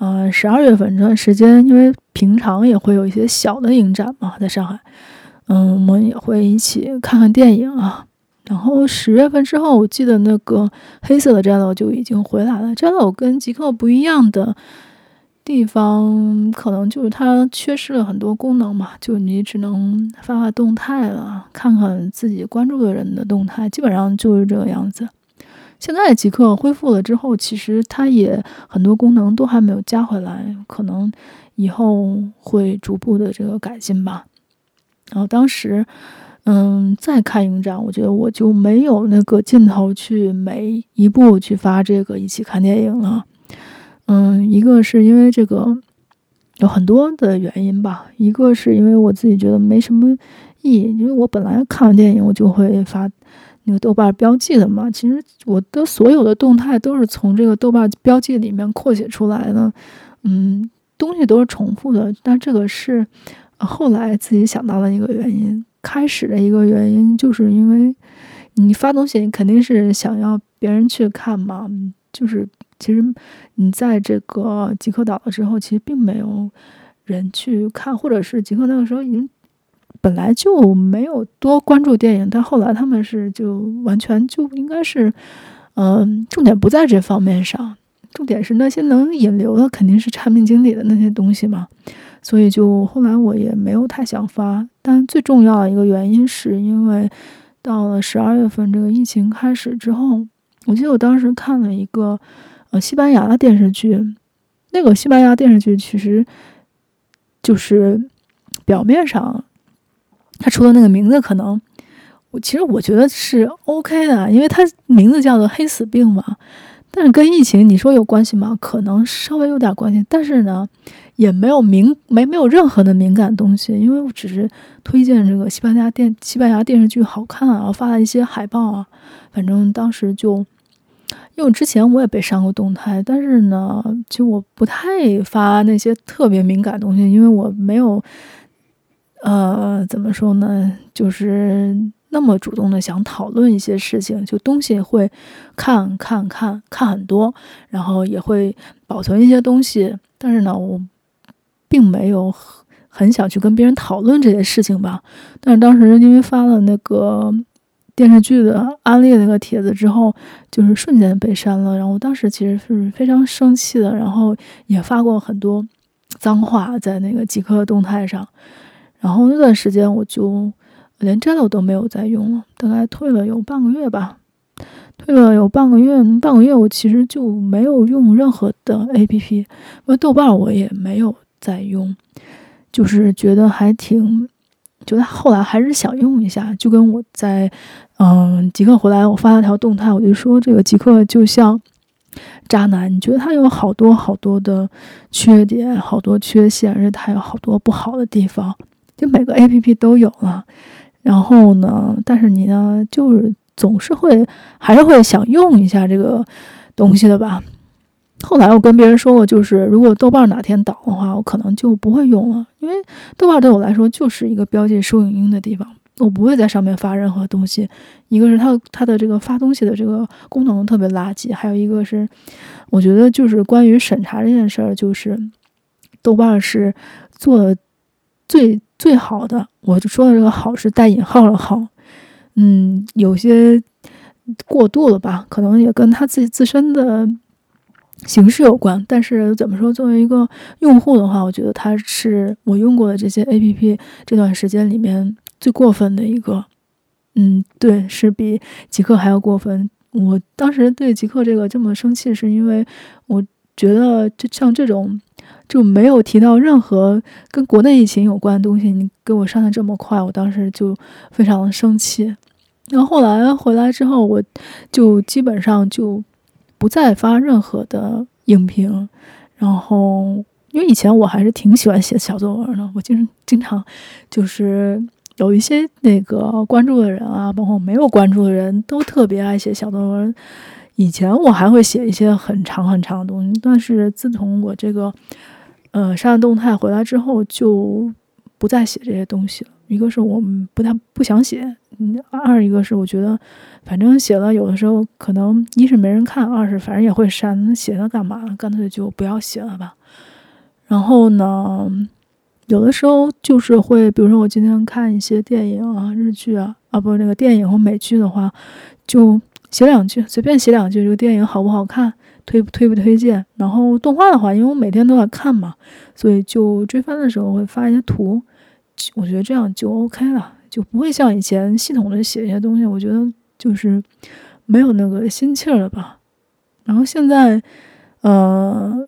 Speaker 2: 呃，十二月份这段时间，因为平常也会有一些小的影展嘛，在上海，嗯，我们也会一起看看电影啊。然后十月份之后，我记得那个黑色的战斗就已经回来了。战斗跟极客不一样的地方，可能就是它缺失了很多功能嘛，就你只能发发动态了，看看自己关注的人的动态，基本上就是这个样子。现在极客恢复了之后，其实它也很多功能都还没有加回来，可能以后会逐步的这个改进吧。然后当时。嗯，再看影展，我觉得我就没有那个劲头去每一部去发这个一起看电影了。嗯，一个是因为这个有很多的原因吧，一个是因为我自己觉得没什么意义，因为我本来看完电影我就会发那个豆瓣标记的嘛。其实我的所有的动态都是从这个豆瓣标记里面扩写出来的，嗯，东西都是重复的，但这个是后来自己想到的一个原因。开始的一个原因，就是因为你发东西，你肯定是想要别人去看嘛。就是其实你在这个极客岛了之后，其实并没有人去看，或者是极客那个时候已经本来就没有多关注电影，但后来他们是就完全就应该是，嗯、重点不在这方面上，重点是那些能引流的肯定是产品经理的那些东西嘛。所以就后来我也没有太想发，但最重要的一个原因是因为到了十二月份这个疫情开始之后，我记得我当时看了一个呃西班牙的电视剧，那个西班牙电视剧其实就是表面上他出的那个名字可能我其实我觉得是 OK 的，因为他名字叫做黑死病嘛。但是跟疫情你说有关系吗？可能稍微有点关系，但是呢，也没有敏没没有任何的敏感东西，因为我只是推荐这个西班牙电西班牙电视剧好看啊，发了一些海报啊，反正当时就，因为之前我也被删过动态，但是呢，就我不太发那些特别敏感东西，因为我没有，呃，怎么说呢，就是。那么主动的想讨论一些事情，就东西会看看看看很多，然后也会保存一些东西。但是呢，我并没有很想去跟别人讨论这些事情吧。但是当时因为发了那个电视剧的安利那个帖子之后，就是瞬间被删了。然后当时其实是非常生气的，然后也发过很多脏话在那个极客动态上。然后那段时间我就。连 Jello 都没有再用了，大概退了有半个月吧，退了有半个月，半个月我其实就没有用任何的 APP，因为豆瓣我也没有再用，就是觉得还挺，觉得后来还是想用一下，就跟我在嗯极客回来，我发了条动态，我就说这个极客就像渣男，你觉得他有好多好多的缺点，好多缺陷，而且他有好多不好的地方，就每个 APP 都有了。然后呢，但是你呢，就是总是会还是会想用一下这个东西的吧。后来我跟别人说过，就是如果豆瓣哪天倒的话，我可能就不会用了，因为豆瓣对我来说就是一个标记收影音的地方，我不会在上面发任何东西。一个是它它的这个发东西的这个功能特别垃圾，还有一个是我觉得就是关于审查这件事儿，就是豆瓣是做的最。最好的，我就说的这个好是带引号的好，嗯，有些过度了吧，可能也跟他自己自身的形式有关。但是怎么说，作为一个用户的话，我觉得他是我用过的这些 APP 这段时间里面最过分的一个。嗯，对，是比极客还要过分。我当时对极客这个这么生气，是因为我觉得就像这种。就没有提到任何跟国内疫情有关的东西，你给我上的这么快，我当时就非常的生气。然后后来回来之后，我就基本上就不再发任何的影评。然后因为以前我还是挺喜欢写小作文的，我经经常就是有一些那个关注的人啊，包括没有关注的人都特别爱写小作文。以前我还会写一些很长很长的东西，但是自从我这个。呃，删了动态回来之后就不再写这些东西了。一个是我们不太不想写，嗯，二一个是我觉得反正写了有的时候可能一是没人看，二是反正也会删，写它干嘛？干脆就不要写了吧。然后呢，有的时候就是会，比如说我今天看一些电影啊、日剧啊，啊不是那个电影和美剧的话，就写两句，随便写两句，这个电影好不好看？推不推不推荐？然后动画的话，因为我每天都在看嘛，所以就追番的时候会发一些图。我觉得这样就 OK 了，就不会像以前系统的写一些东西。我觉得就是没有那个心气儿了吧。然后现在，呃，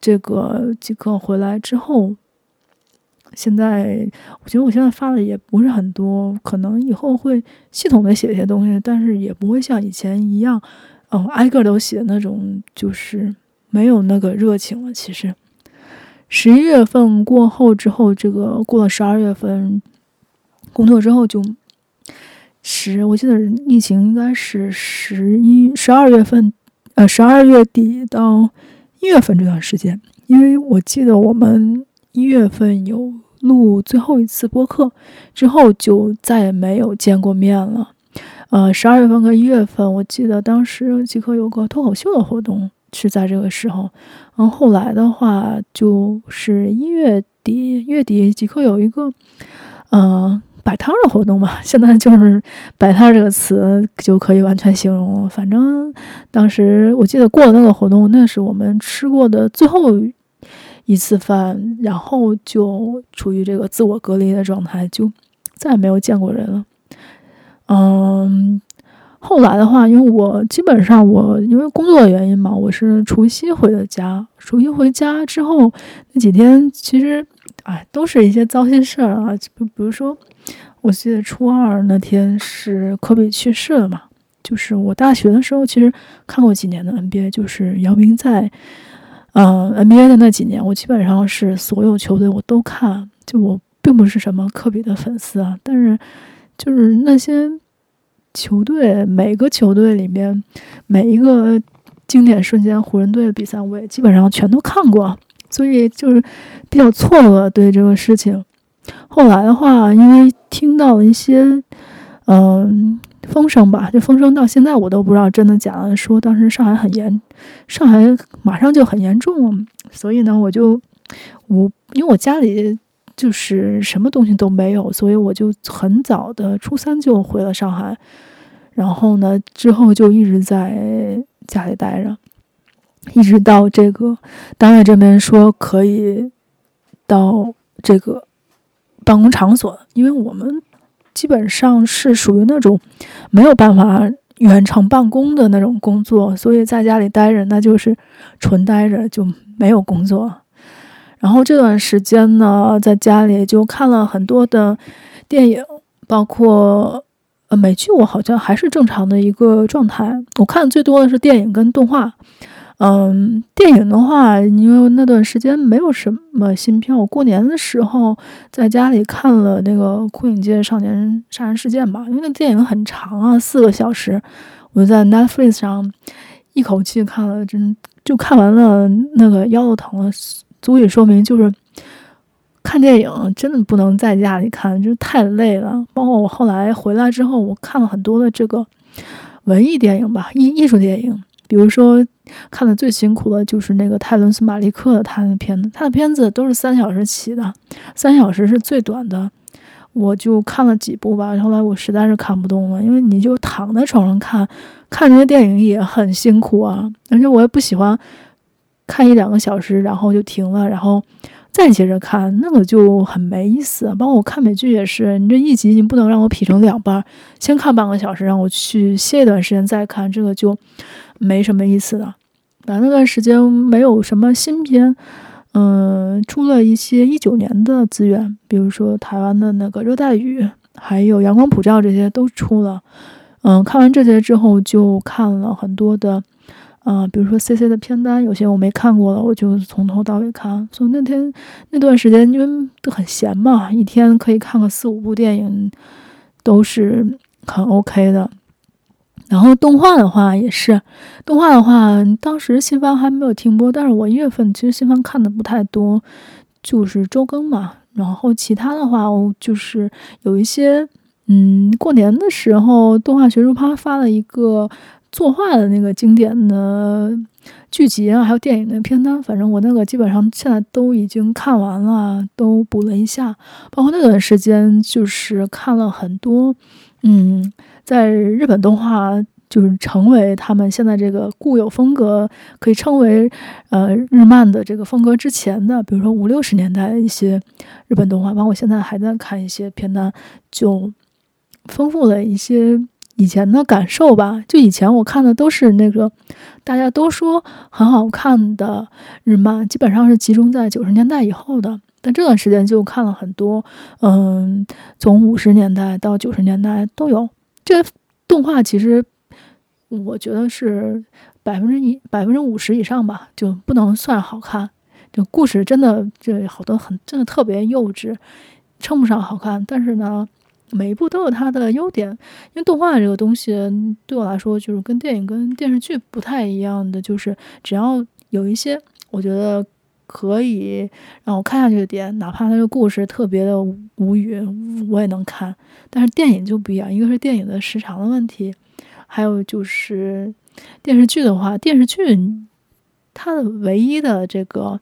Speaker 2: 这个极客回来之后，现在我觉得我现在发的也不是很多，可能以后会系统的写一些东西，但是也不会像以前一样。哦，挨个都写那种，就是没有那个热情了。其实，十一月份过后之后，这个过了十二月份工作之后就十，我记得疫情应该是十一、十二月份，呃，十二月底到一月份这段时间，因为我记得我们一月份有录最后一次播客，之后就再也没有见过面了。呃，十二月份和一月份，我记得当时极客有个脱口秀的活动是在这个时候。然后后来的话，就是一月底，月底极客有一个呃摆摊的活动吧。现在就是摆摊这个词就可以完全形容了。反正当时我记得过了那个活动，那是我们吃过的最后一次饭，然后就处于这个自我隔离的状态，就再也没有见过人了。嗯，后来的话，因为我基本上我因为工作原因嘛，我是除夕回的家。除夕回家之后那几天，其实哎，都是一些糟心事儿啊。就比如说，我记得初二那天是科比去世了嘛，就是我大学的时候其实看过几年的 NBA，就是姚明在嗯、NBA 的那几年，我基本上是所有球队我都看，就我并不是什么科比的粉丝啊，但是就是那些球队每个球队里面每一个经典瞬间，湖人队的比赛我也基本上全都看过，所以就是比较错愕对这个事情。后来的话，因为听到了一些，嗯、风声吧，这风声到现在我都不知道真的假的，说当时上海很严，上海马上就很严重，所以呢，我就我因为我家里就是什么东西都没有，所以我就很早的初三就回了上海，然后呢，之后就一直在家里待着，一直到这个单位这边说可以到这个。办公场所，因为我们基本上是属于那种没有办法远程办公的那种工作，所以在家里待着，那就是纯待着，就没有工作。然后这段时间呢，在家里就看了很多的电影，包括呃美剧，我好像还是正常的一个状态。我看最多的是电影跟动画。嗯，电影的话，因为那段时间没有什么新片，我过年的时候在家里看了那个《牯岭街少年杀人事件》吧，因为那电影很长啊，四个小时，我在 Netflix 上一口气看了，真就看完了，那个腰都疼了，足以说明就是看电影真的不能在家里看，就是太累了。包括我后来回来之后，我看了很多的这个文艺电影吧，艺艺术电影。比如说，看的最辛苦的就是那个泰伦斯·马利克的他的片子，他的片子都是三小时起的，三小时是最短的。我就看了几部吧，后来我实在是看不动了，因为你就躺在床上看，看这些电影也很辛苦啊，而且我也不喜欢看一两个小时，然后就停了，然后再接着看，那个就很没意思。包括我看美剧也是，你这一集你不能让我劈成两半，先看半个小时，让我去歇一段时间再看，这个就。没什么意思的，反正那段时间没有什么新片，嗯，出了一些一九年的资源，比如说台湾的那个《热带雨》，还有《阳光普照》，这些都出了。嗯，看完这些之后，就看了很多的，嗯，比如说 CC 的片单，有些我没看过了，我就从头到尾看。所以那天那段时间，因为都很闲嘛，一天可以看个四五部电影，都是很 OK 的。然后动画的话也是，动画的话，当时新番还没有停播，但是我一月份其实新番看的不太多，就是周更嘛。然后其他的话，我就是有一些，嗯，过年的时候，动画学术趴发了一个作画的那个经典的剧集啊，还有电影的片单，反正我那个基本上现在都已经看完了，都补了一下。包括那段时间，就是看了很多，嗯。在日本动画就是成为他们现在这个固有风格，可以称为呃日漫的这个风格之前的，比如说五六十年代的一些日本动画，包括现在还在看一些片段，就丰富了一些以前的感受吧。就以前我看的都是那个大家都说很好看的日漫，基本上是集中在九十年代以后的，但这段时间就看了很多，嗯，从五十年代到九十年代都有。这动画其实，我觉得是百分之一百分之五十以上吧，就不能算好看。就故事真的，这好多很真的特别幼稚，称不上好看。但是呢，每一部都有它的优点。因为动画这个东西对我来说，就是跟电影跟电视剧不太一样的，就是只要有一些我觉得可以让我看下去的点，哪怕它的故事特别的无语，我也能看。但是电影就不一样，一个是电影的时长的问题，还有就是电视剧的话，电视剧它的唯一的这个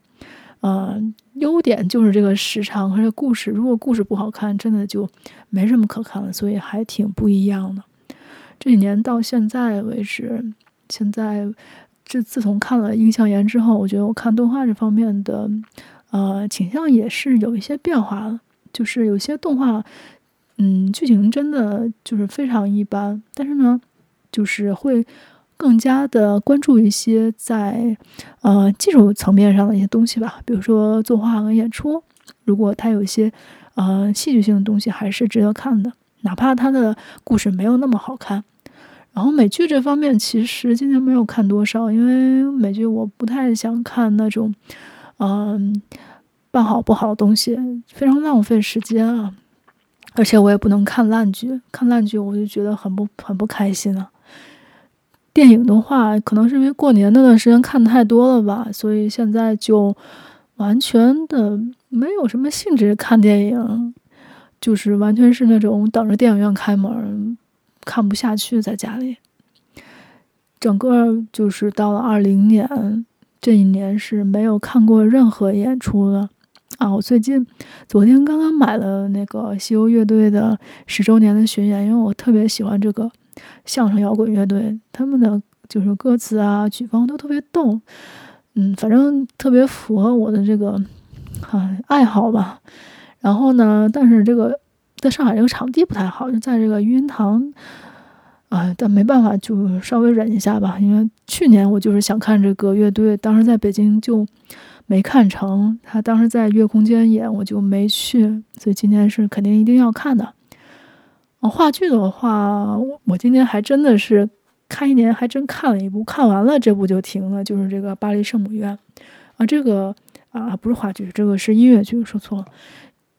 Speaker 2: 呃优点就是这个时长和这故事。如果故事不好看，真的就没什么可看了，所以还挺不一样的。这几年到现在为止，现在这自从看了《印象研》之后，我觉得我看动画这方面的呃倾向也是有一些变化了，就是有些动画。嗯，剧情真的就是非常一般，但是呢，就是会更加的关注一些在呃技术层面上的一些东西吧，比如说作画和演出。如果它有一些呃，戏剧性的东西还是值得看的，哪怕它的故事没有那么好看。然后美剧这方面，其实今年没有看多少，因为美剧我不太想看那种，嗯，半好不好的东西，非常浪费时间啊。而且我也不能看烂剧，看烂剧我就觉得很不很不开心啊。电影的话，可能是因为过年那段时间看太多了吧，所以现在就完全的没有什么兴致看电影，就是完全是那种等着电影院开门，看不下去在家里。整个就是到了二零年这一年是没有看过任何演出的。啊，我最近昨天刚刚买了那个西游乐队的十周年的巡演，因为我特别喜欢这个相声摇滚乐队，他们的就是歌词啊、曲风都特别逗，嗯，反正特别符合我的这个啊爱好吧。然后呢，但是这个在上海这个场地不太好，就在这个育婴堂啊，但没办法，就稍微忍一下吧。因为去年我就是想看这个乐队，当时在北京就。没看成，他当时在月空间演，我就没去，所以今天是肯定一定要看的。哦，话剧的话，我我今天还真的是看一年还真看了一部，看完了这部就停了，就是这个《巴黎圣母院》啊，这个啊不是话剧，这个是音乐剧，说错了。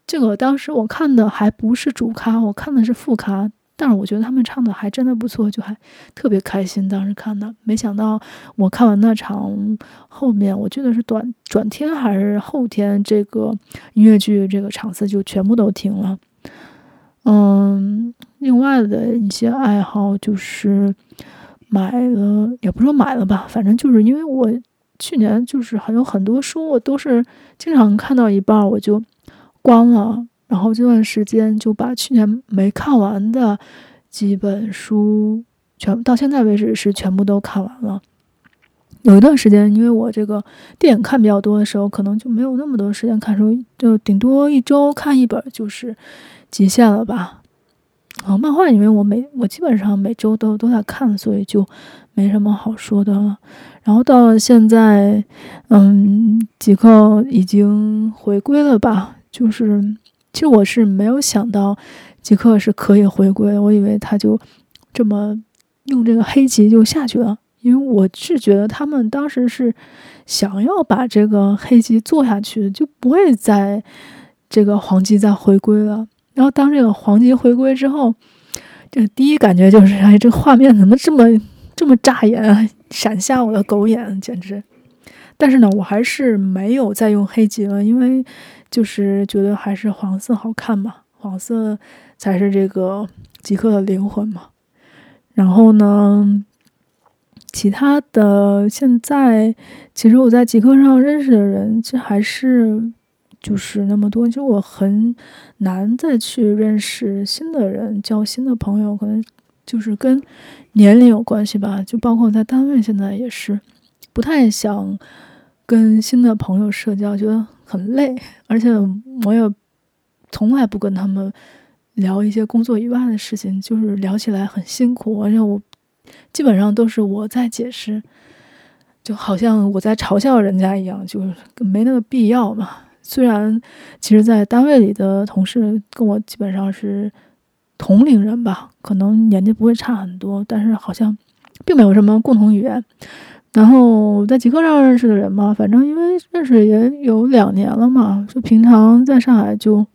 Speaker 2: 这个当时我看的还不是主咖，我看的是副咖。但是我觉得他们唱的还真的不错，就还特别开心。当时看的，没想到我看完那场后面，我记得是转转天还是后天，这个音乐剧这个场次就全部都停了。嗯，另外的一些爱好就是买了，也不说买了吧，反正就是因为我去年就是还有很多书，我都是经常看到一半我就关了。然后这段时间就把去年没看完的几本书全到现在为止是全部都看完了。有一段时间，因为我这个电影看比较多的时候，可能就没有那么多时间看书，就顶多一周看一本就是极限了吧。然后漫画，因为我每我基本上每周都都在看，所以就没什么好说的了。然后到了现在，嗯，极客已经回归了吧，就是。其实我是没有想到极客是可以回归，我以为他就这么用这个黑棋就下去了，因为我是觉得他们当时是想要把这个黑棋做下去，就不会在这个黄鸡再回归了。然后当这个黄鸡回归之后，这第一感觉就是，哎，这个画面怎么这么这么扎眼啊，闪瞎我的狗眼，简直！但是呢，我还是没有再用黑棋了，因为。就是觉得还是黄色好看嘛，黄色才是这个极客的灵魂嘛。然后呢，其他的现在其实我在极客上认识的人，这还是就是那么多，就我很难再去认识新的人，交新的朋友，可能就是跟年龄有关系吧。就包括在单位，现在也是不太想跟新的朋友社交，觉得。很累，而且我也从来不跟他们聊一些工作以外的事情，就是聊起来很辛苦，而且我基本上都是我在解释，就好像我在嘲笑人家一样，就是没那个必要嘛。虽然其实，在单位里的同事跟我基本上是同龄人吧，可能年纪不会差很多，但是好像并没有什么共同语言。然后在极客上认识的人嘛，反正因为认识也有两年了嘛，就平常在上海就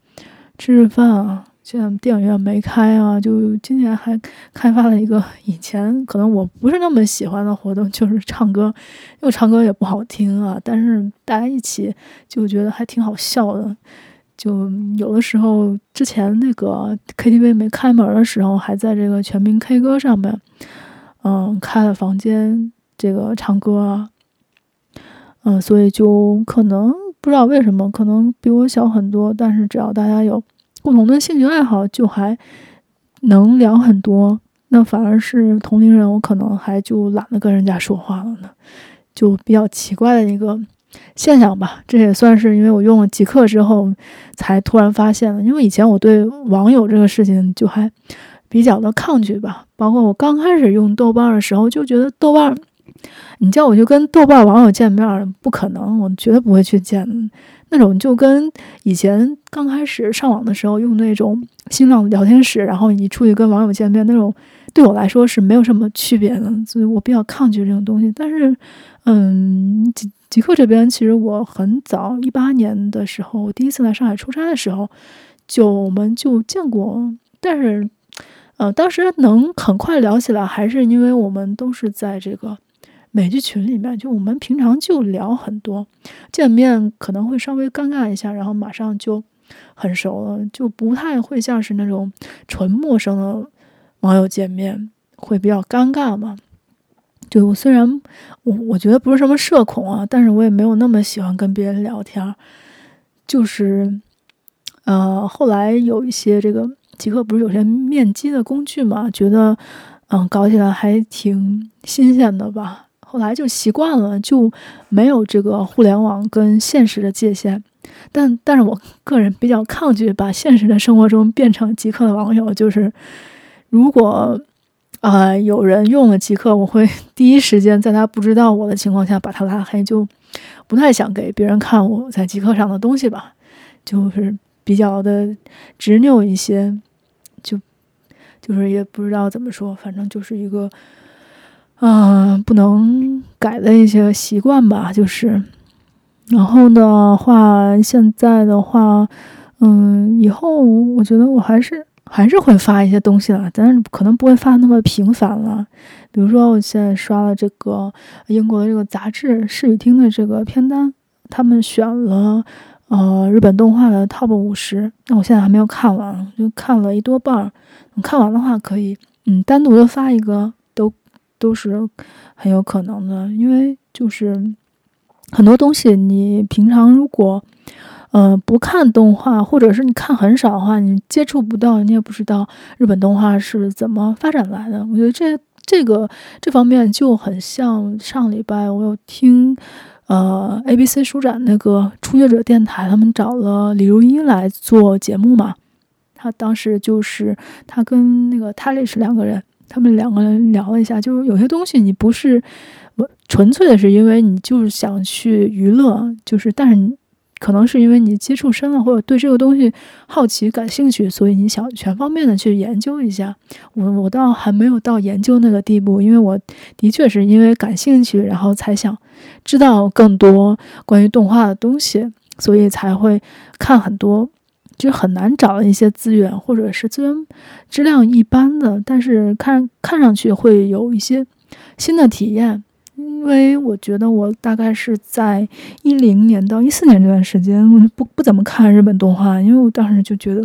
Speaker 2: 吃吃饭啊，现在电影院没开啊，就今年还开发了一个以前可能我不是那么喜欢的活动，就是唱歌，因为唱歌也不好听啊，但是大家一起就觉得还挺好笑的，就有的时候之前那个 KTV 没开门的时候，还在这个全民 K 歌上面，嗯，开了房间。这个唱歌啊，嗯，所以就可能不知道为什么，可能比我小很多，但是只要大家有共同的兴趣爱好，就还能聊很多。那反而是同龄人，我可能还就懒得跟人家说话了呢，就比较奇怪的一个现象吧。这也算是因为我用了极客之后才突然发现的，因为以前我对网友这个事情就还比较的抗拒吧。包括我刚开始用豆瓣的时候，就觉得豆瓣。你叫我就跟豆瓣网友见面，不可能，我绝对不会去见。那种就跟以前刚开始上网的时候用那种新浪聊天室，然后你出去跟网友见面那种，对我来说是没有什么区别的，所以我比较抗拒这种东西。但是，嗯，极极客这边其实我很早一八年的时候，我第一次来上海出差的时候，就我们就见过，但是，呃，当时能很快聊起来，还是因为我们都是在这个。美剧群里面，就我们平常就聊很多，见面可能会稍微尴尬一下，然后马上就很熟了，就不太会像是那种纯陌生的网友见面会比较尴尬嘛。就我虽然我我觉得不是什么社恐啊，但是我也没有那么喜欢跟别人聊天。就是呃，后来有一些这个极客不是有些面基的工具嘛，觉得嗯搞起来还挺新鲜的吧。后来就习惯了，就没有这个互联网跟现实的界限。但但是我个人比较抗拒把现实的生活中变成极客的网友。就是如果啊、呃、有人用了极客，我会 第一时间在他不知道我的情况下把他拉黑，就不太想给别人看我在极客上的东西吧，就是比较的执拗一些，就就是也不知道怎么说，反正就是一个。嗯、不能改的一些习惯吧，就是，然后的话，现在的话，嗯，以后我觉得我还是还是会发一些东西的，但是可能不会发那么频繁了。比如说，我现在刷了这个英国的这个杂志《视与听》的这个片单，他们选了呃日本动画的 TOP 五十，那我现在还没有看完，就看了一多半儿。看完的话，可以嗯单独的发一个。都是很有可能的，因为就是很多东西，你平常如果呃不看动画，或者是你看很少的话，你接触不到，你也不知道日本动画是怎么发展来的。我觉得这这个这方面就很像上礼拜我有听呃 ABC 书展那个初学者电台，他们找了李如一来做节目嘛，他当时就是他跟那个 Talish 两个人。他们两个人聊了一下，就是有些东西你不是纯粹的是因为你就是想去娱乐，就是但是可能是因为你接触深了或者对这个东西好奇感兴趣，所以你想全方面的去研究一下。我我倒还没有到研究那个地步，因为我的确是因为感兴趣，然后才想知道更多关于动画的东西，所以才会看很多。就很难找一些资源，或者是资源质量一般的，但是看看上去会有一些新的体验。因为我觉得我大概是在一零年到一四年这段时间，我就不不怎么看日本动画，因为我当时就觉得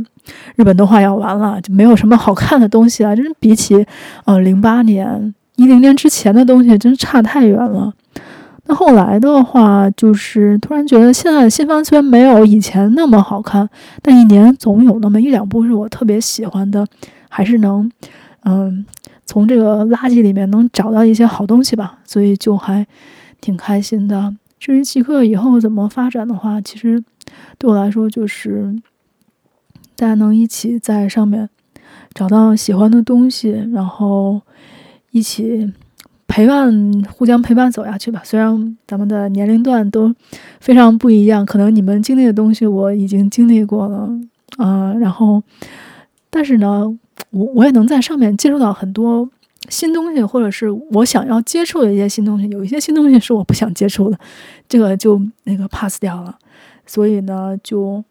Speaker 2: 日本动画要完了，就没有什么好看的东西了。真是比起呃零八年、一零年之前的东西，真是差太远了。那后来的话，就是突然觉得现在的新番虽然没有以前那么好看，但一年总有那么一两部是我特别喜欢的，还是能，嗯，从这个垃圾里面能找到一些好东西吧，所以就还挺开心的。至于极客以后怎么发展的话，其实对我来说就是大家能一起在上面找到喜欢的东西，然后一起。陪伴，互相陪伴走下去吧。虽然咱们的年龄段都非常不一样，可能你们经历的东西我已经经历过了啊、呃。然后，但是呢，我我也能在上面接触到很多新东西，或者是我想要接触的一些新东西。有一些新东西是我不想接触的，这个就那个 pass 掉了。所以呢，就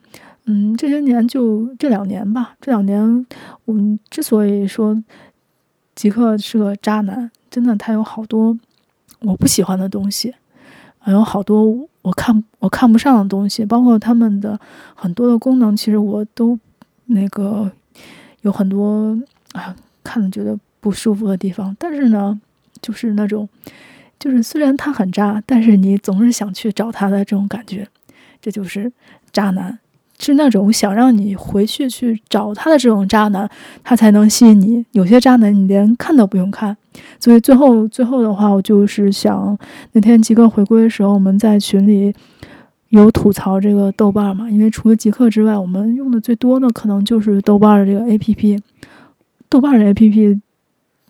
Speaker 2: 嗯，这些年就这两年吧，这两年我们之所以说极客是个渣男。真的，他有好多我不喜欢的东西，还有好多我看我看不上的东西，包括他们的很多的功能，其实我都那个有很多啊看了觉得不舒服的地方。但是呢，就是那种，就是虽然他很渣，但是你总是想去找他的这种感觉，这就是渣男。是那种想让你回去去找他的这种渣男，他才能吸引你。有些渣男你连看都不用看。所以最后最后的话，我就是想那天极客回归的时候，我们在群里有吐槽这个豆瓣嘛，因为除了极客之外，我们用的最多的可能就是豆瓣的这个 APP。豆瓣的 APP，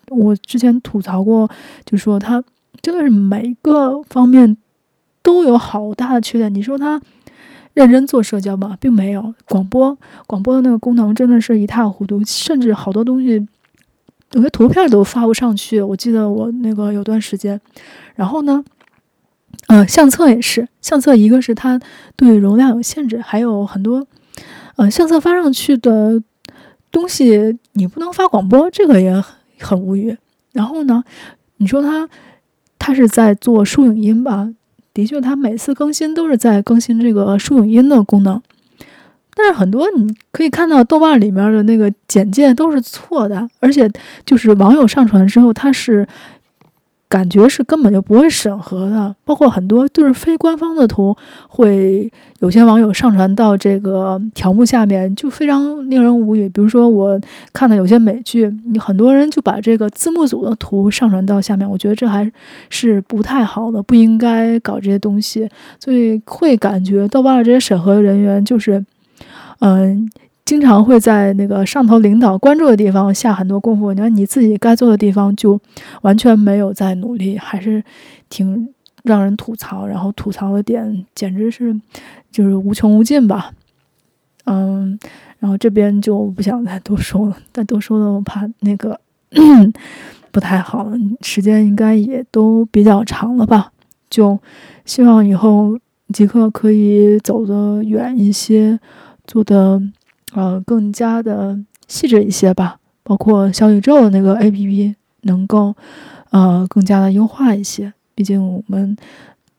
Speaker 2: 我之前吐槽过，就说它真的是每个方面都有好大的缺点。你说它。认真做社交嘛，并没有。广播广播的那个功能真的是一塌糊涂，甚至好多东西有些图片都发不上去。我记得我那个有段时间，然后呢，呃，相册也是，相册一个是它对容量有限制，还有很多，呃，相册发上去的东西你不能发广播，这个也很无语。然后呢，你说它它是在做书影音吧？的确，它每次更新都是在更新这个书影音的功能，但是很多你可以看到豆瓣里面的那个简介都是错的，而且就是网友上传之后，它是。感觉是根本就不会审核的，包括很多就是非官方的图，会有些网友上传到这个条目下面，就非常令人无语。比如说我看的有些美剧，你很多人就把这个字幕组的图上传到下面，我觉得这还是不太好的，不应该搞这些东西。所以会感觉豆瓣的这些审核人员就是，嗯。经常会在那个上头领导关注的地方下很多功夫，你看你自己该做的地方就完全没有在努力，还是挺让人吐槽。然后吐槽的点简直是就是无穷无尽吧。嗯，然后这边就不想再多说了，再多说了我怕那个不太好了。时间应该也都比较长了吧？就希望以后极客可以走得远一些，做的。呃，更加的细致一些吧，包括小宇宙那个 APP 能够呃更加的优化一些。毕竟我们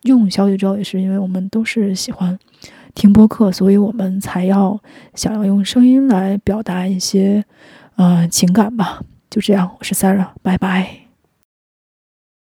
Speaker 2: 用小宇宙也是因为我们都是喜欢听播客，所以我们才要想要用声音来表达一些呃情感吧。就这样，我是 Sarah，拜拜。